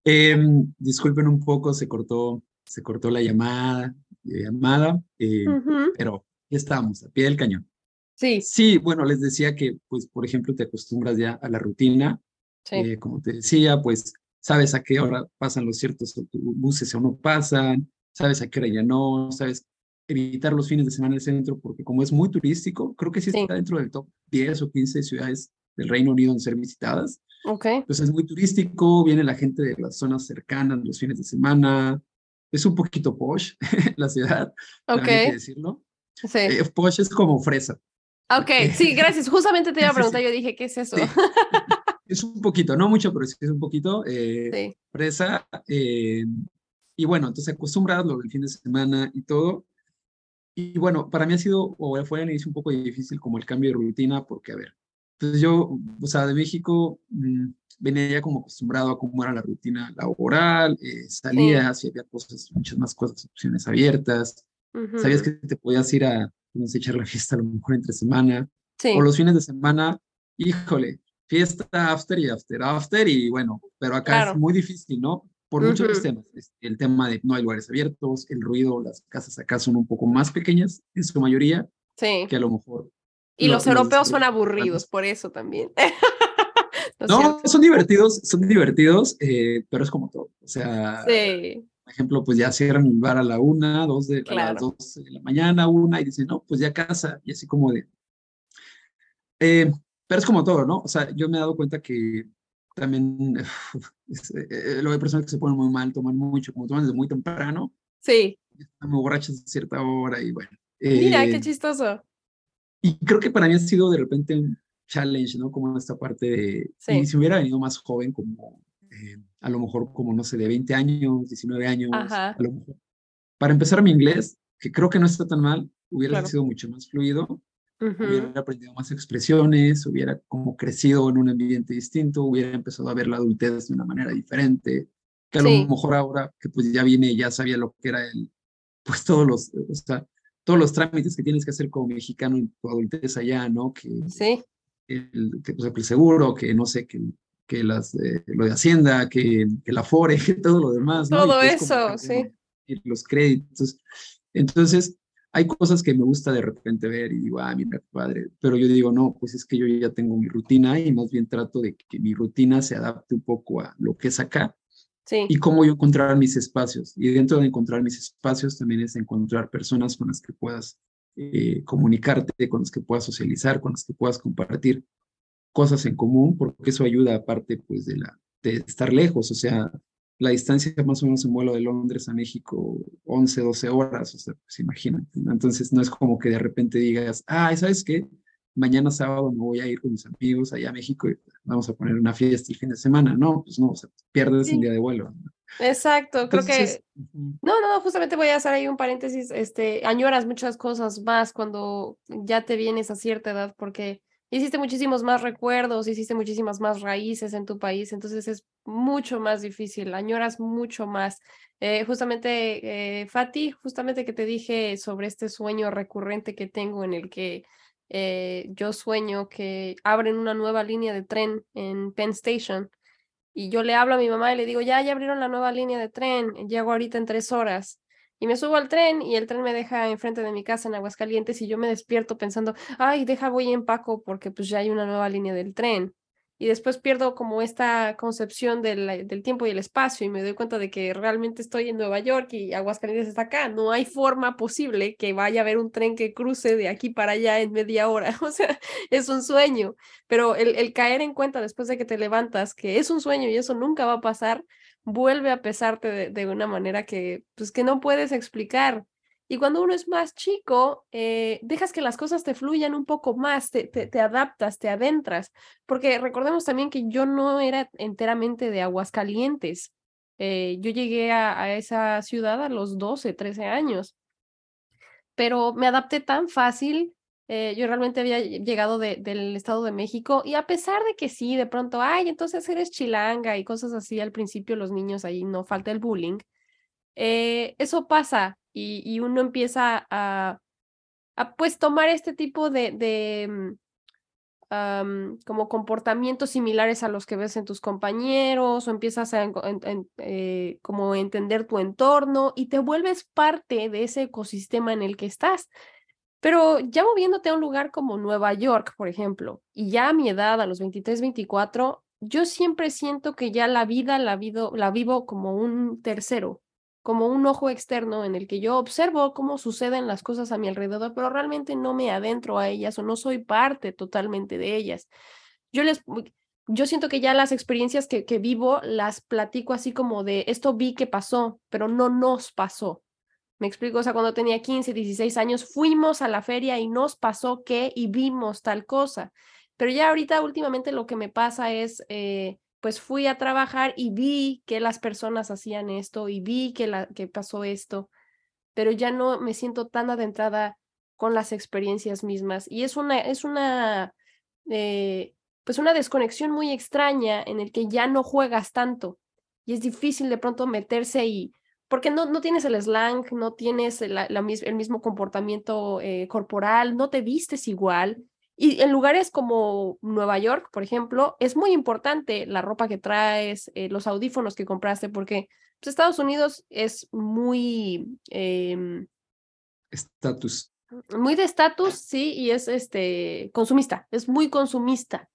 Em, disculpen un poco, se cortó, se cortó la llamada, llamada, eh, pero ya estamos, a pie del cañón. Sí. Sí, bueno, les decía que, pues, por ejemplo, te acostumbras ya a la rutina. Sí. Eh, como te decía, pues, sabes a qué hora pasan los ciertos autobuses o no pasan, sabes a qué hora ya no, sabes evitar los fines de semana en el centro, porque como es muy turístico, creo que sí, está dentro del top 10 o 15 ciudades del Reino Unido en ser visitadas. Ok. Entonces es muy turístico, viene la gente de las zonas cercanas los fines de semana, es un poquito posh la ciudad, ok. Hay que decirlo. Sí. Eh, posh es como fresa. Ok, sí, gracias. Justamente te iba a preguntar, yo dije, ¿qué es eso? Es un poquito, no mucho, pero sí es un poquito eh, fresa. Eh, y bueno, entonces acostumbrados lo del fin de semana y todo. Y bueno, para mí ha sido, o fue al inicio un poco difícil como el cambio de rutina, porque a ver, entonces yo, o sea, de México, mm, venía ya como acostumbrado a cómo era la rutina laboral, eh, salías y había cosas, muchas más cosas, opciones abiertas, sabías que te podías ir a, no sé, echar la fiesta a lo mejor entre semana, o los fines de semana, híjole, fiesta after y after, after, y bueno, pero acá es muy difícil, ¿no? Por muchos temas, el tema de no hay lugares abiertos, el ruido, las casas acá son un poco más pequeñas en su mayoría, sí. que a lo mejor y los europeos son aburridos, por eso también. no, son divertidos, son divertidos, eh, pero es como todo. O sea, sí. por ejemplo, pues ya cierran el bar a la una, dos de, a las dos de la mañana, una, y dicen, no, pues ya casa, y así como de... Eh, pero es como todo, ¿no? O sea, yo me he dado cuenta que también eh, lo de personas que se ponen muy mal, toman mucho, como toman desde muy temprano. Sí. Están muy borrachas a cierta hora y bueno. Mira, qué chistoso. Y creo que para mí ha sido de repente un challenge, ¿no? Como esta parte de, y si hubiera venido más joven, como eh, a lo mejor como, no sé, de 20 años, 19 años, a lo mejor. Para empezar mi inglés, que creo que no está tan mal, hubiera sido mucho más fluido, hubiera aprendido más expresiones, hubiera como crecido en un ambiente distinto, hubiera empezado a ver la adultez de una manera diferente. que a lo mejor ahora que pues ya viene, ya sabía lo que era el, pues todos los, o sea, todos los trámites que tienes que hacer como mexicano en tu adultez allá, ¿no? Que, sí. El, que, pues, el seguro, que no sé, que, que las, lo de Hacienda, que, que la FORE, que todo lo demás. ¿no? Todo eso, sí. Y los créditos. Entonces, hay cosas que me gusta de repente ver y digo, ah, mira, padre, pero yo digo, no, pues es que yo ya tengo mi rutina y más bien trato de que mi rutina se adapte un poco a lo que es acá y cómo yo encontrar mis espacios. Y dentro de encontrar mis espacios también es encontrar personas con las que puedas eh, comunicarte, con las que puedas socializar, con las que puedas compartir cosas en común, porque eso ayuda aparte pues de, de estar lejos, o sea, la distancia más o menos en vuelo de Londres a México, 11, 12 horas, o sea, pues imagínate. Entonces no es como que de repente digas, ah, ¿sabes qué? Mañana sábado me voy a ir con mis amigos allá a México y vamos a poner una fiesta el fin de semana. No, pues no, o sea, pierdes un día de vuelo. Exacto, creo que... No, no, justamente voy a hacer ahí un paréntesis, este, añoras muchas cosas más cuando ya te vienes a cierta edad porque hiciste muchísimos más recuerdos, hiciste muchísimas más raíces en tu país, entonces es mucho más difícil, añoras mucho más. Eh, justamente, eh, Fati, justamente que te dije sobre este sueño recurrente que tengo en el que eh, yo sueño que abren una nueva línea de tren en Penn Station y yo le hablo a mi mamá y le digo, ya, ya abrieron la nueva línea de tren, llego ahorita en tres horas. Y me subo al tren y el tren me deja enfrente de mi casa en Aguascalientes y yo me despierto pensando, ay, deja voy en Paco porque pues ya hay una nueva línea del tren y después pierdo como esta concepción del, del, tiempo y el espacio y me doy cuenta de que realmente estoy en Nueva York y Aguascalientes está acá. No hay forma posible que vaya a haber un tren que cruce de aquí para allá en media hora. O sea, es un sueño, pero el, el caer en cuenta después de que te levantas que es un sueño y eso nunca va a pasar, vuelve a pesarte de, de una manera que, pues, que no puedes explicar. Y cuando uno es más chico, eh, dejas que las cosas te fluyan un poco más, te, te, adaptas, te adentras, porque recordemos también que yo no era enteramente de Aguascalientes. Eh, yo llegué a, esa ciudad a los 12, 13 años, pero me adapté tan fácil. Eh, yo realmente había llegado del Estado de México y a pesar de que sí, de pronto, ay, entonces eres chilanga y cosas así, al principio los niños ahí no falta el bullying. eso pasa, y, uno empieza a, a, pues tomar este tipo de, de mm, como comportamientos similares a los que ves en tus compañeros o empiezas a eh, como entender tu entorno y te vuelves parte de ese ecosistema en el que estás. Pero ya moviéndote a un lugar como Nueva York, por ejemplo, y ya a mi edad, a los 23, 24, yo siempre siento que ya la vida la, la vivo como un tercero, como un ojo externo en el que yo observo cómo suceden las cosas a mi alrededor, pero realmente no me adentro a ellas o no soy parte totalmente de ellas. Yo les yo siento que ya las experiencias que, que vivo las platico así como de esto vi que pasó, pero no nos pasó. Me explico, o sea, cuando tenía 15, 16 años, fuimos a la feria y nos pasó que y vimos tal cosa. Pero ya ahorita últimamente lo que me pasa es, eh, pues fui a trabajar y vi que las personas hacían esto y vi que, la, que pasó esto, pero ya no me siento tan adentrada con las experiencias mismas. Y es una, es una, eh, pues una desconexión muy extraña en el que ya no juegas tanto y es difícil de pronto meterse y, porque no, no tienes el slang, no tienes el mismo comportamiento eh, corporal, no te vistes igual. Y en lugares como Nueva York, por ejemplo, es muy importante la ropa que traes, eh, los audífonos que compraste, porque pues, Estados Unidos es muy... Em, estatus. muy de estatus, sí, y es este consumista, es muy consumista.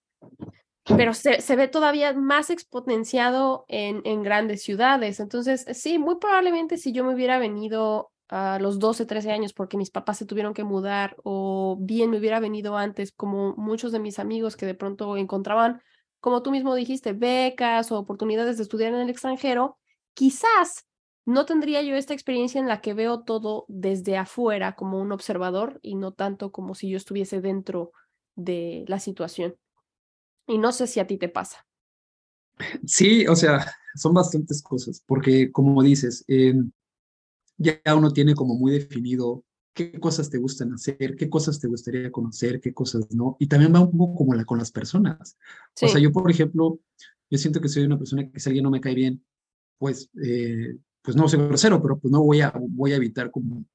Pero se, se ve todavía más exponenciado en, en grandes ciudades. Entonces, sí, muy probablemente si yo me hubiera venido a los 12, 13 años porque mis papás se tuvieron que mudar o bien me hubiera venido antes, como muchos de mis amigos que de pronto encontraban, como tú mismo dijiste, becas o oportunidades de estudiar en el extranjero, quizás no tendría yo esta experiencia en la que veo todo desde afuera como un observador y no tanto como si yo estuviese dentro de la situación. Y no sé si a ti te pasa. Sí, o sea, son bastantes cosas, porque como dices, eh, ya uno tiene como muy definido qué cosas te gustan hacer, qué cosas te gustaría conocer, qué cosas no. Y también va un poco como la, con las personas. O sea, yo, por ejemplo, yo siento que soy una persona que si alguien no me cae bien, pues, eh, pues no soy grosero, pero pues no voy a, voy a evitar como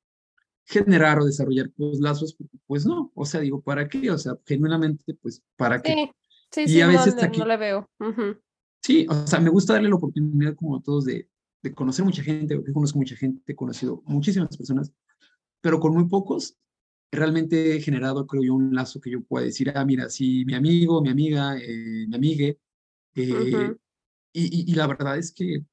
generar o desarrollar pues, lazos, pues no, o sea, digo, ¿para qué? O sea, genuinamente, pues, ¿para qué? Sí, sí, sí, a veces no, no le veo. Sí, o sea, me gusta darle la oportunidad como a todos de, de conocer mucha gente, porque conozco mucha gente, he conocido muchísimas personas, pero con muy pocos realmente he generado, creo yo, un lazo que yo pueda decir, ah, mira, sí, mi amigo, mi amiga, eh, mi amigue, eh, y, y, la verdad es que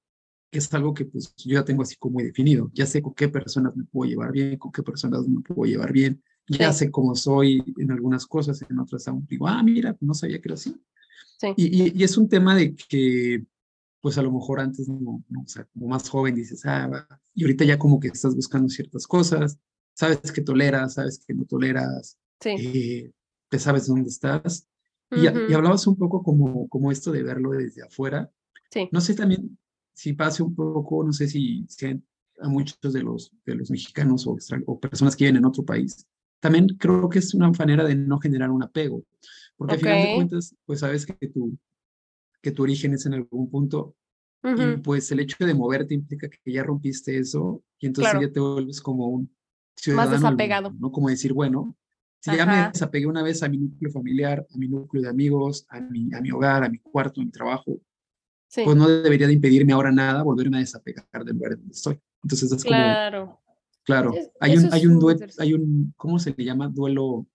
es algo que pues yo ya tengo así como muy definido, ya sé con qué personas me puedo llevar bien, con qué personas no me puedo llevar bien, ya sé cómo soy en algunas cosas, en otras aún digo, ah, mira, no sabía que era así. Sí. Y, y, es un tema de que, pues a lo mejor antes, no, o sea, como más joven dices, ah, y ahorita ya como que estás buscando ciertas cosas, sabes que toleras, sabes que no toleras, sí. eh, te sabes dónde estás. y, y, hablabas un poco como, como esto de verlo desde afuera. Sí. No sé también si pase un poco, no sé si, si a muchos de los, de los mexicanos o, o, personas que viven en otro país, también creo que es una manera de no generar un apego, porque okay. al final de cuentas, pues sabes que tu, que tu origen es en algún punto, uh -huh. y pues el hecho de moverte implica que ya rompiste eso, y entonces claro. ya te vuelves como un ciudadano. Más desapegado. ¿no? Como decir, bueno, si Ajá. ya me desapegué una vez a mi núcleo familiar, a mi núcleo de amigos, a mi, a mi hogar, a mi cuarto, a mi trabajo, sí. pues no debería de impedirme ahora nada volverme a desapegar del lugar donde estoy. Entonces es claro. como... Claro. Es, hay un, hay un duelo, hay un, ¿cómo se le llama? Duelo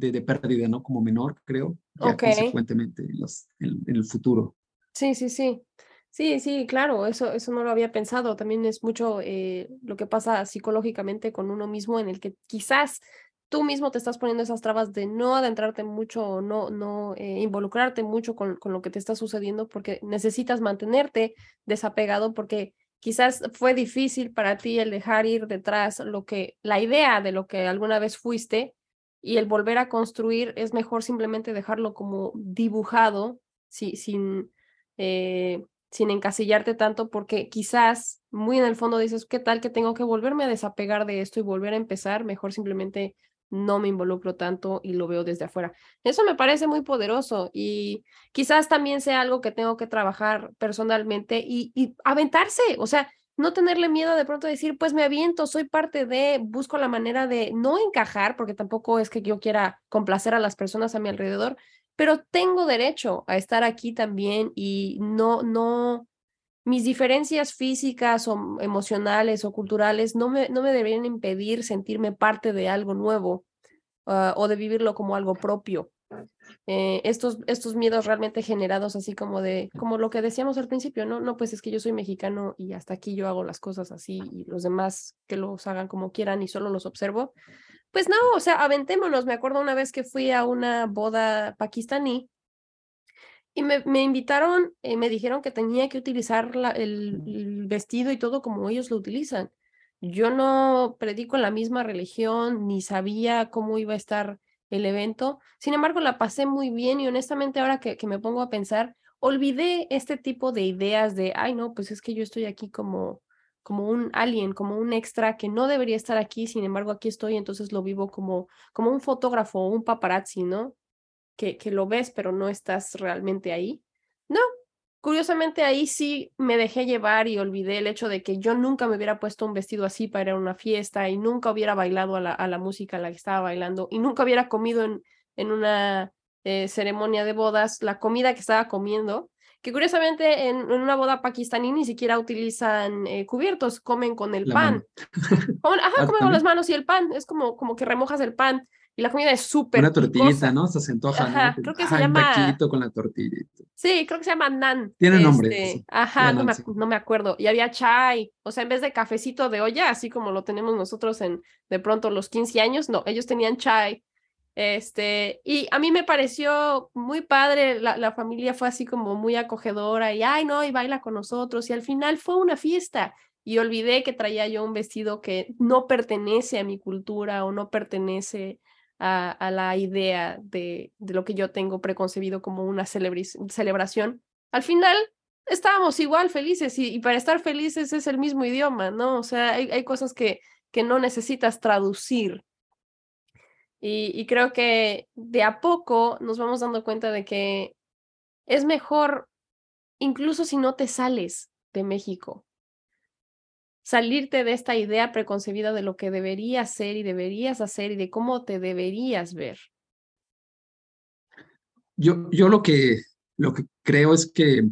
de, de pérdida, ¿no? Como menor, creo, ya okay. consecuentemente en, los, en, en, el futuro. Sí, sí, sí. Sí, sí, claro, eso, eso no lo había pensado. También es mucho eh, lo que pasa psicológicamente con uno mismo, en el que quizás tú mismo te estás poniendo esas trabas de no adentrarte mucho o no, no eh, involucrarte mucho con, con, lo que te está sucediendo porque necesitas mantenerte desapegado porque quizás fue difícil para ti el dejar ir detrás lo que, la idea de lo que alguna vez fuiste y el volver a construir es mejor simplemente dejarlo como dibujado si, sin, eh, sin encasillarte tanto porque quizás muy en el fondo dices, ¿qué tal que tengo que volverme a desapegar de esto y volver a empezar? Mejor simplemente no me involucro tanto y lo veo desde afuera. Eso me parece muy poderoso y quizás también sea algo que tengo que trabajar personalmente y, y aventarse, o sea, no tenerle miedo de pronto decir, pues me aviento, soy parte de, busco la manera de no encajar, porque tampoco es que yo quiera complacer a las personas a mi alrededor, pero tengo derecho a estar aquí también y no, no, mis diferencias físicas o emocionales o culturales no me, no me deberían impedir sentirme parte de algo nuevo uh, o de vivirlo como algo propio. Eh, estos, estos miedos realmente generados así como de, como lo que decíamos al principio, ¿no? No, pues es que yo soy mexicano y hasta aquí yo hago las cosas así y los demás que los hagan como quieran y solo los observo. Pues no, o sea, aventémonos. Me acuerdo una vez que fui a una boda pakistaní y me, me invitaron, eh, me dijeron que tenía que utilizar la, el, el, vestido y todo como ellos lo utilizan. Yo no predico la misma religión, ni sabía cómo iba a estar el evento. Sin embargo, la pasé muy bien y honestamente ahora que, que me pongo a pensar, olvidé este tipo de ideas de, ay, no, pues es que yo estoy aquí como, como un alien, como un extra que no debería estar aquí, sin embargo aquí estoy, entonces lo vivo como, como un fotógrafo o un paparazzi, ¿no? que, que lo ves, pero no estás realmente ahí. No, curiosamente ahí sí me dejé llevar y olvidé el hecho de que yo nunca me hubiera puesto un vestido así para ir a una fiesta y nunca hubiera bailado a la, a la música a la que estaba bailando y nunca hubiera comido en, en una eh, ceremonia de bodas la comida que estaba comiendo, que curiosamente en, en una boda pakistaní ni siquiera utilizan eh, cubiertos, comen con el la pan. Ajá, comen con las manos y el pan, es como, como que remojas el pan. Y la comida es súper. Una tortillita, ¿no? Se antoja. Ajá, ¿no? creo que se llama. Un taquito con la tortillita. Sí, creo que se llama nan. Tiene este... nombre. Ajá, no me, no me, acuerdo. Y había chai. O sea, en vez de cafecito de olla, así como lo tenemos nosotros en de pronto los 15 años, no, ellos tenían chai. Este, y a mí me pareció muy padre, la, la familia fue así como muy acogedora y, ay, no, y baila con nosotros. Y al final fue una fiesta y olvidé que traía yo un vestido que no pertenece a mi cultura o no pertenece a, la idea de, de, lo que yo tengo preconcebido como una celebración. Al final estábamos igual felices y, y, para estar felices es el mismo idioma, ¿no? O sea, hay, hay cosas que, que no necesitas traducir. Y, y creo que de a poco nos vamos dando cuenta de que es mejor, incluso si no te sales, de México? Salirte de esta idea preconcebida de lo que deberías ser y deberías hacer y de cómo te deberías ver. Yo, yo lo, que, lo que creo es que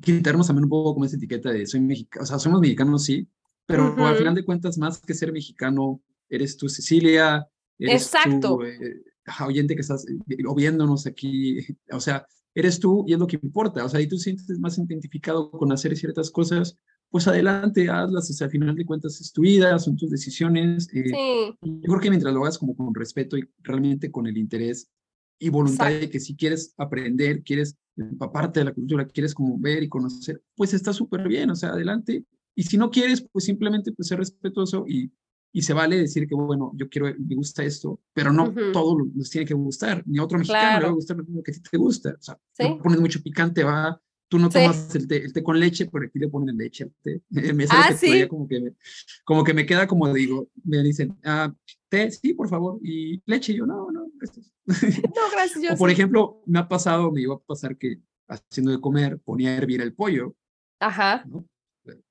quitarnos también un poco como esa etiqueta de soy mexicano, o sea, somos mexicanos, sí, pero al final de cuentas, más que ser mexicano, eres tú, Cecilia, eres Exacto. tú, eh, oyente que estás eh, o viéndonos aquí, o sea, eres tú y es lo que importa, o sea, y tú sientes más identificado con hacer ciertas cosas, pues adelante, hazlas, o sea, al final de cuentas es tu vida, son tus decisiones. Eh, sí. Yo creo que mientras lo hagas como con respeto y realmente con el interés y voluntad de que si quieres aprender, quieres empaparte de la cultura, quieres como ver y conocer, pues está súper bien, o sea, adelante. Y si no quieres, pues simplemente pues ser respetuoso y, y se vale decir que, bueno, yo quiero, me gusta esto, pero no todo nos tiene que gustar, ni a otro mexicano le va a gustar lo que a ti te gusta. O sea, ¿Sí? pones mucho picante, va, tú no tomas el, té, el, té, con leche, pero aquí le ponen leche al té. Me ah, ¿sí? como, que me, como que me queda como digo, me dicen, ah, té, sí, por favor, y leche, yo no, no, gracias. No, gracias. Yo o por ejemplo, me ha pasado, me iba a pasar que haciendo de comer ponía a hervir el pollo. Ajá. ¿no?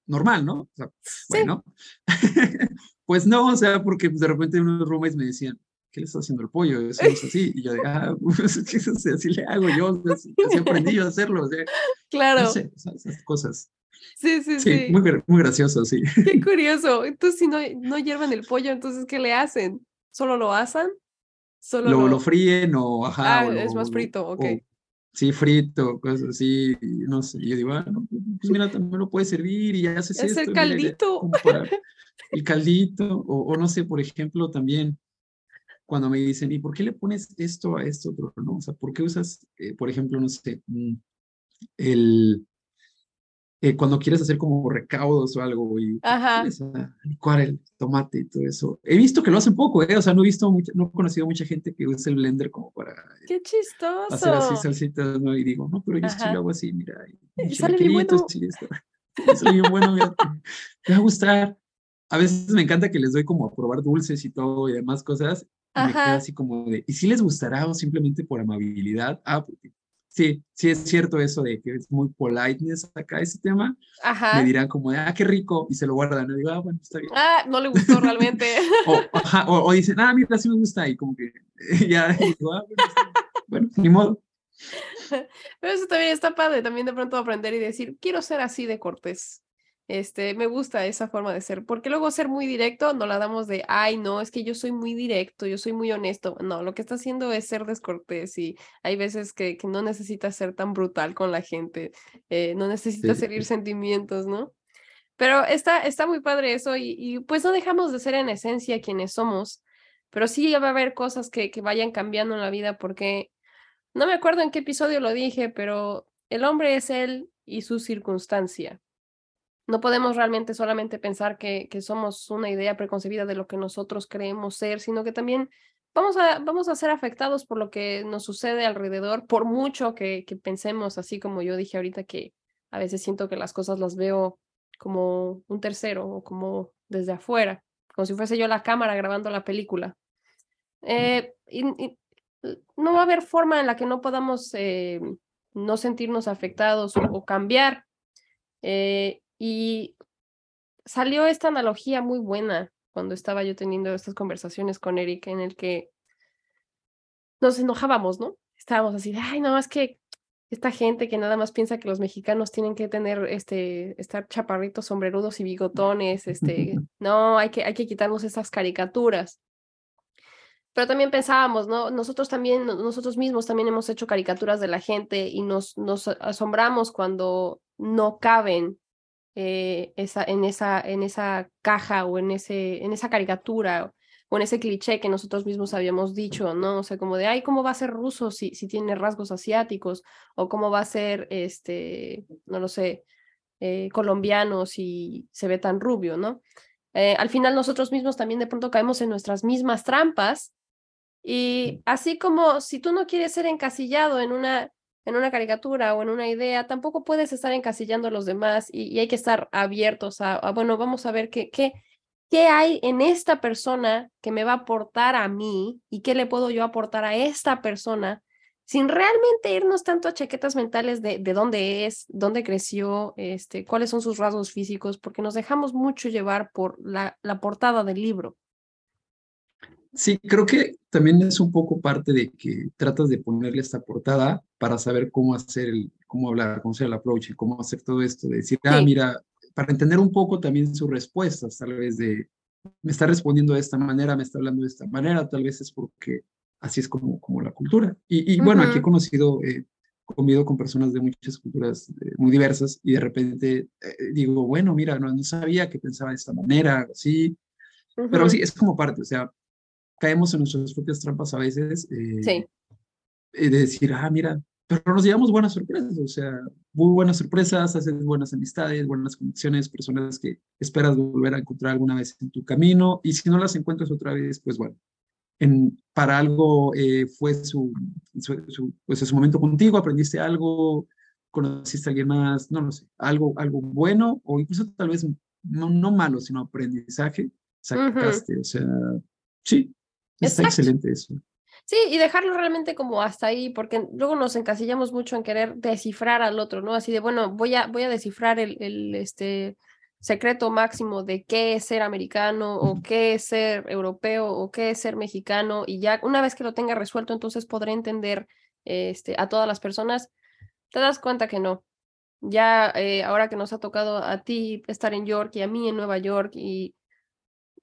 Normal, ¿no? O sea, bueno. pues no, o sea, porque de repente unos roommates me decían, ¿qué le está haciendo el pollo? Eso no es así. Y yo de, ah, pues, así le hago yo, así, aprendí yo a hacerlo. O sea, claro. No sé, esas cosas. Sí, sí, sí. sí. Muy, muy gracioso, sí. Qué curioso. Entonces, si no, no hierven el pollo, entonces, ¿qué le hacen? ¿Solo lo asan? ¿Solo lo, lo... fríen o, ajá. Ah, o es más frito, ok. O, sí, frito, cosas así, no sé. Y yo digo, ah, no, pues mira, también lo puedes servir y ya haces es esto. el caldito. El caldito, o, o, no sé, por ejemplo, también cuando me dicen, ¿y por qué le pones esto a esto otro? ¿no? O sea, ¿por qué usas, eh, por ejemplo, no sé, mm, el, eh, cuando quieres hacer como recaudos o algo y licuar el tomate y todo eso. He visto que lo hacen poco, ¿eh? O sea, no he visto, mucha, no he conocido mucha gente que use el blender como para ¡Qué chistoso! hacer así salsitas, ¿no? Y digo, no, pero yo sí lo hago así, mira. Y sale bien bueno. Sí, sale bien bueno, mira, te va a gustar. A veces me encanta que les doy como a probar dulces y todo y demás cosas y me queda así como de, ¿y si les gustará o simplemente por amabilidad? Ah, porque sí, sí es cierto eso de que es muy politeness acá ese tema. Ajá. Me dirán como de, ah, qué rico, y se lo guardan. Y digo, ah, bueno, está bien. Ah, no le gustó realmente. o, ajá, o, o, dicen, ah, mira, sí me gusta, y como que ya digo, ah, bueno, bueno, ni modo. Pero eso también está padre, también de pronto aprender y decir, quiero ser así de cortés. Este, me gusta esa forma de ser, porque luego ser muy directo no la damos de, ay, no, es que yo soy muy directo, yo soy muy honesto. No, lo que está haciendo es ser descortés y hay veces que, que no necesitas ser tan brutal con la gente, eh, no necesitas sí. herir sentimientos, ¿no? Pero está, está muy padre eso y, y, pues no dejamos de ser en esencia quienes somos, pero sí va a haber cosas que, que vayan cambiando en la vida porque no me acuerdo en qué episodio lo dije, pero el hombre es él y su circunstancia no podemos realmente solamente pensar que, que, somos una idea preconcebida de lo que nosotros creemos ser, sino que también vamos a, vamos a ser afectados por lo que nos sucede alrededor, por mucho que, que pensemos, así como yo dije ahorita, que a veces siento que las cosas las veo como un tercero o como desde afuera, como si fuese yo la cámara grabando la película. Eh, y, y, no va a haber forma en la que no podamos eh, no sentirnos afectados o, o cambiar. Eh, y salió esta analogía muy buena cuando estaba yo teniendo estas conversaciones con Eric en el que nos enojábamos, ¿no? Estábamos así, ay, no, es que esta gente que nada más piensa que los mexicanos tienen que tener, este, estar chaparritos, sombrerudos y bigotones, este, no, hay que, hay que quitarnos esas caricaturas. Pero también pensábamos, ¿no? Nosotros también, nosotros mismos también hemos hecho caricaturas de la gente y nos, nos asombramos cuando no caben eh, esa, en, esa, en esa caja o en, ese, en esa caricatura o en ese cliché que nosotros mismos habíamos dicho, ¿no? O sea, como de, ay, ¿cómo va a ser ruso si, si tiene rasgos asiáticos? O cómo va a ser, este, no lo sé, eh, colombiano si se ve tan rubio, ¿no? Eh, al final nosotros mismos también de pronto caemos en nuestras mismas trampas y así como si tú no quieres ser encasillado en una en una caricatura o en una idea, tampoco puedes estar encasillando a los demás y, hay que estar abiertos a, a, bueno, vamos a ver qué, qué, qué hay en esta persona que me va a aportar a mí y qué le puedo yo aportar a esta persona sin realmente irnos tanto a chaquetas mentales de, de dónde es, dónde creció, este, cuáles son sus rasgos físicos, porque nos dejamos mucho llevar por la, la portada del libro. Sí, creo que también es un poco parte de que tratas de ponerle esta portada para saber cómo hacer el, cómo hablar, cómo hacer el approach y cómo hacer todo esto, de decir, ah, mira, para entender un poco también sus respuestas, tal vez de, me está respondiendo de esta manera, me está hablando de esta manera, tal vez es porque así es como, como la cultura. Y, bueno, aquí he conocido, eh, comido con personas de muchas culturas eh, muy diversas y de repente eh, digo, bueno, mira, no, no, sabía que pensaba de esta manera, así, pero sí, es como parte, o sea, caemos en nuestras propias trampas a veces. Eh, sí. De decir, ah, mira, pero nos llevamos buenas sorpresas, o sea, muy buenas sorpresas, haces buenas amistades, buenas conexiones, personas que esperas volver a encontrar alguna vez en tu camino, y si no las encuentras otra vez, pues bueno, en, para algo eh, fue su, su, pues su momento contigo, aprendiste algo, conociste a alguien más, no lo sé, algo, algo bueno, o incluso tal vez no, no malo, sino aprendizaje, sacaste, o sea, sí, Está excelente eso. Sí, y dejarlo realmente como hasta ahí, porque luego nos encasillamos mucho en querer descifrar al otro, ¿no? Así de, bueno, voy a, voy a descifrar el, el este, secreto máximo de qué es ser americano o qué es ser europeo o qué es ser mexicano y ya una vez que lo tenga resuelto, entonces podré entender este, a todas las personas. Te das cuenta que no. Ya eh, ahora que nos ha tocado a ti estar en York y a mí en Nueva York y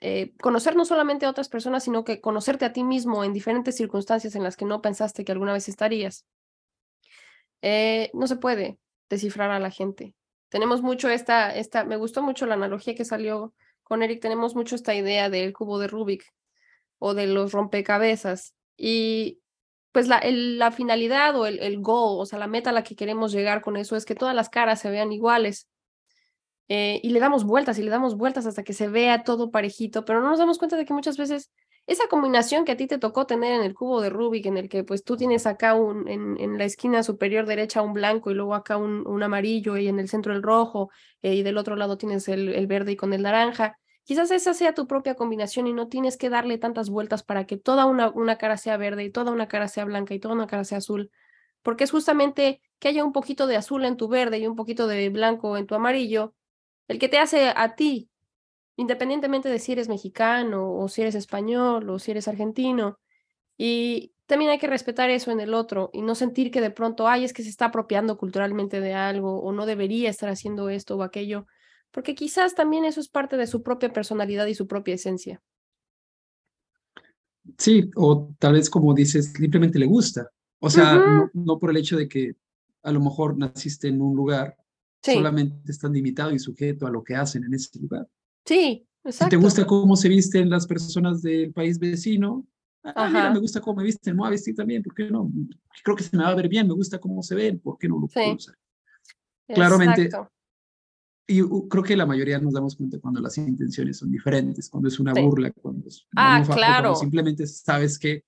eh, conocer no solamente a otras personas, sino que conocerte a ti mismo en diferentes circunstancias en las que no pensaste que alguna vez estarías. Eh, no se puede descifrar a la gente. Tenemos mucho esta, esta, me gustó mucho la analogía que salió con Eric, tenemos mucho esta idea del cubo de Rubik o de los rompecabezas y pues la, la finalidad o el, el goal, o sea, la meta a la que queremos llegar con eso es que todas las caras se vean iguales eh, y le damos vueltas y le damos vueltas hasta que se vea todo parejito, pero no nos damos cuenta de que muchas veces esa combinación que a ti te tocó tener en el cubo de Rubik, en el que pues tú tienes acá un, en, en la esquina superior derecha un blanco y luego acá un, un amarillo y en el centro el rojo eh, y del otro lado tienes el, el verde y con el naranja, quizás esa sea tu propia combinación y no tienes que darle tantas vueltas para que toda una, una cara sea verde y toda una cara sea blanca y toda una cara sea azul, porque es justamente que haya un poquito de azul en tu verde y un poquito de blanco en tu amarillo el que te hace a ti, independientemente de si eres mexicano o si eres español o si eres argentino. Y también hay que respetar eso en el otro y no sentir que de pronto, ay, es que se está apropiando culturalmente de algo o no debería estar haciendo esto o aquello, porque quizás también eso es parte de su propia personalidad y su propia esencia. Sí, o tal vez como dices, simplemente le gusta. O sea, no, no, por el hecho de que a lo mejor naciste en un lugar solamente están limitado y sujeto a lo que hacen en ese lugar. Sí, exacto. Si te gusta cómo se visten las personas del país vecino, ah, mira, me gusta cómo me visten, me voy a vestir también, ¿por qué no? Creo que se me va a ver bien, me gusta cómo se ven, ¿por qué no lo puedo usar? Claramente, y creo que la mayoría nos damos cuenta cuando las intenciones son diferentes, cuando es una burla, cuando es ah, claro. simplemente sabes que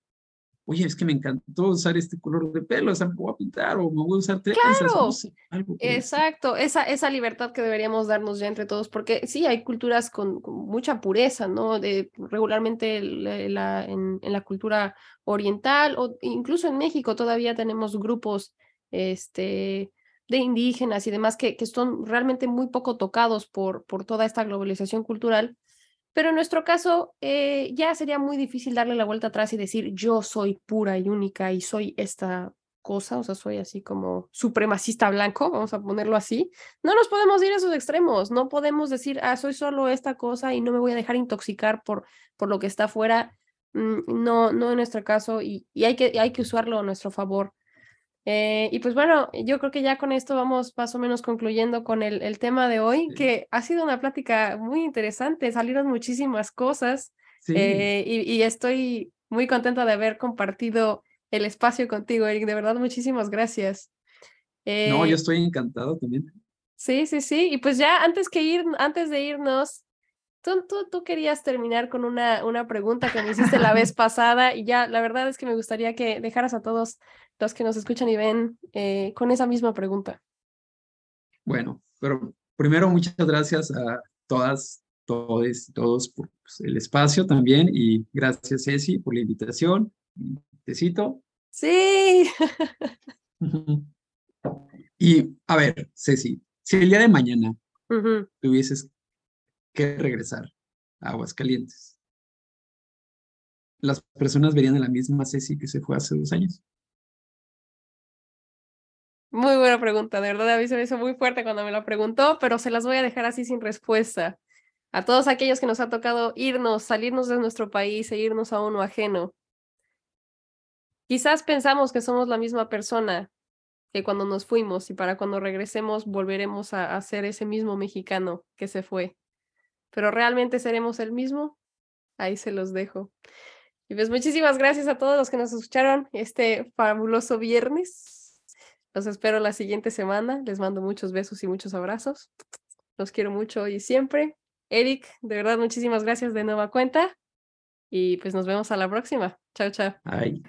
oye, es que me encantó usar este color de pelo, o sea, me voy a pintar o me voy a usar trenzas. Claro, algo exacto, esa, esa libertad que deberíamos darnos ya entre todos, porque sí, hay culturas con, mucha pureza, ¿no? De, regularmente la, en, en, la cultura oriental o incluso en México todavía tenemos grupos este, de indígenas y demás que, que son realmente muy poco tocados por, por toda esta globalización cultural pero en nuestro caso, eh, ya sería muy difícil darle la vuelta atrás y decir, yo soy pura y única y soy esta cosa, o sea, soy así como supremacista blanco, vamos a ponerlo así. No nos podemos ir a esos extremos, no podemos decir, ah, soy solo esta cosa y no me voy a dejar intoxicar por, por lo que está afuera. Mm, no, no en nuestro caso, y, y hay, que, hay que usarlo a nuestro favor. Eh, y pues bueno, yo creo que ya con esto vamos más o menos concluyendo con el, el tema de hoy, que ha sido una plática muy interesante, salieron muchísimas cosas eh, y, estoy muy contenta de haber compartido el espacio contigo, Eric. De verdad, muchísimas gracias. no, yo eh, estoy encantado también. Sí, sí, sí. Y pues ya antes que ir, antes de irnos, Tú, tú, querías terminar con una, una pregunta que me hiciste la vez pasada y ya la verdad es que me gustaría que dejaras a todos los que nos escuchan y ven eh, con esa misma pregunta. Bueno, pero primero muchas gracias a todas, todos, todos por pues, el espacio también y gracias Ceci por la invitación. Te cito. Sí. y a ver, Ceci, si el día de mañana tuvieses que regresar a Aguascalientes, ¿las personas verían a la misma Ceci que se fue hace dos años? Muy buena pregunta, de verdad a mí se me hizo muy fuerte cuando me la preguntó, pero se las voy a dejar así sin respuesta. A todos aquellos que nos ha tocado irnos, salirnos de nuestro país e irnos a uno ajeno. Quizás pensamos que somos la misma persona que cuando nos fuimos y para cuando regresemos volveremos a, ser ese mismo mexicano que se fue. Pero realmente seremos el mismo. Ahí se los dejo. Y pues muchísimas gracias a todos los que nos escucharon este fabuloso viernes. Los espero la siguiente semana. Les mando muchos besos y muchos abrazos. Los quiero mucho y siempre. Eric, de verdad, muchísimas gracias de nueva cuenta. Y pues nos vemos a la próxima. Chao, chao. Bye.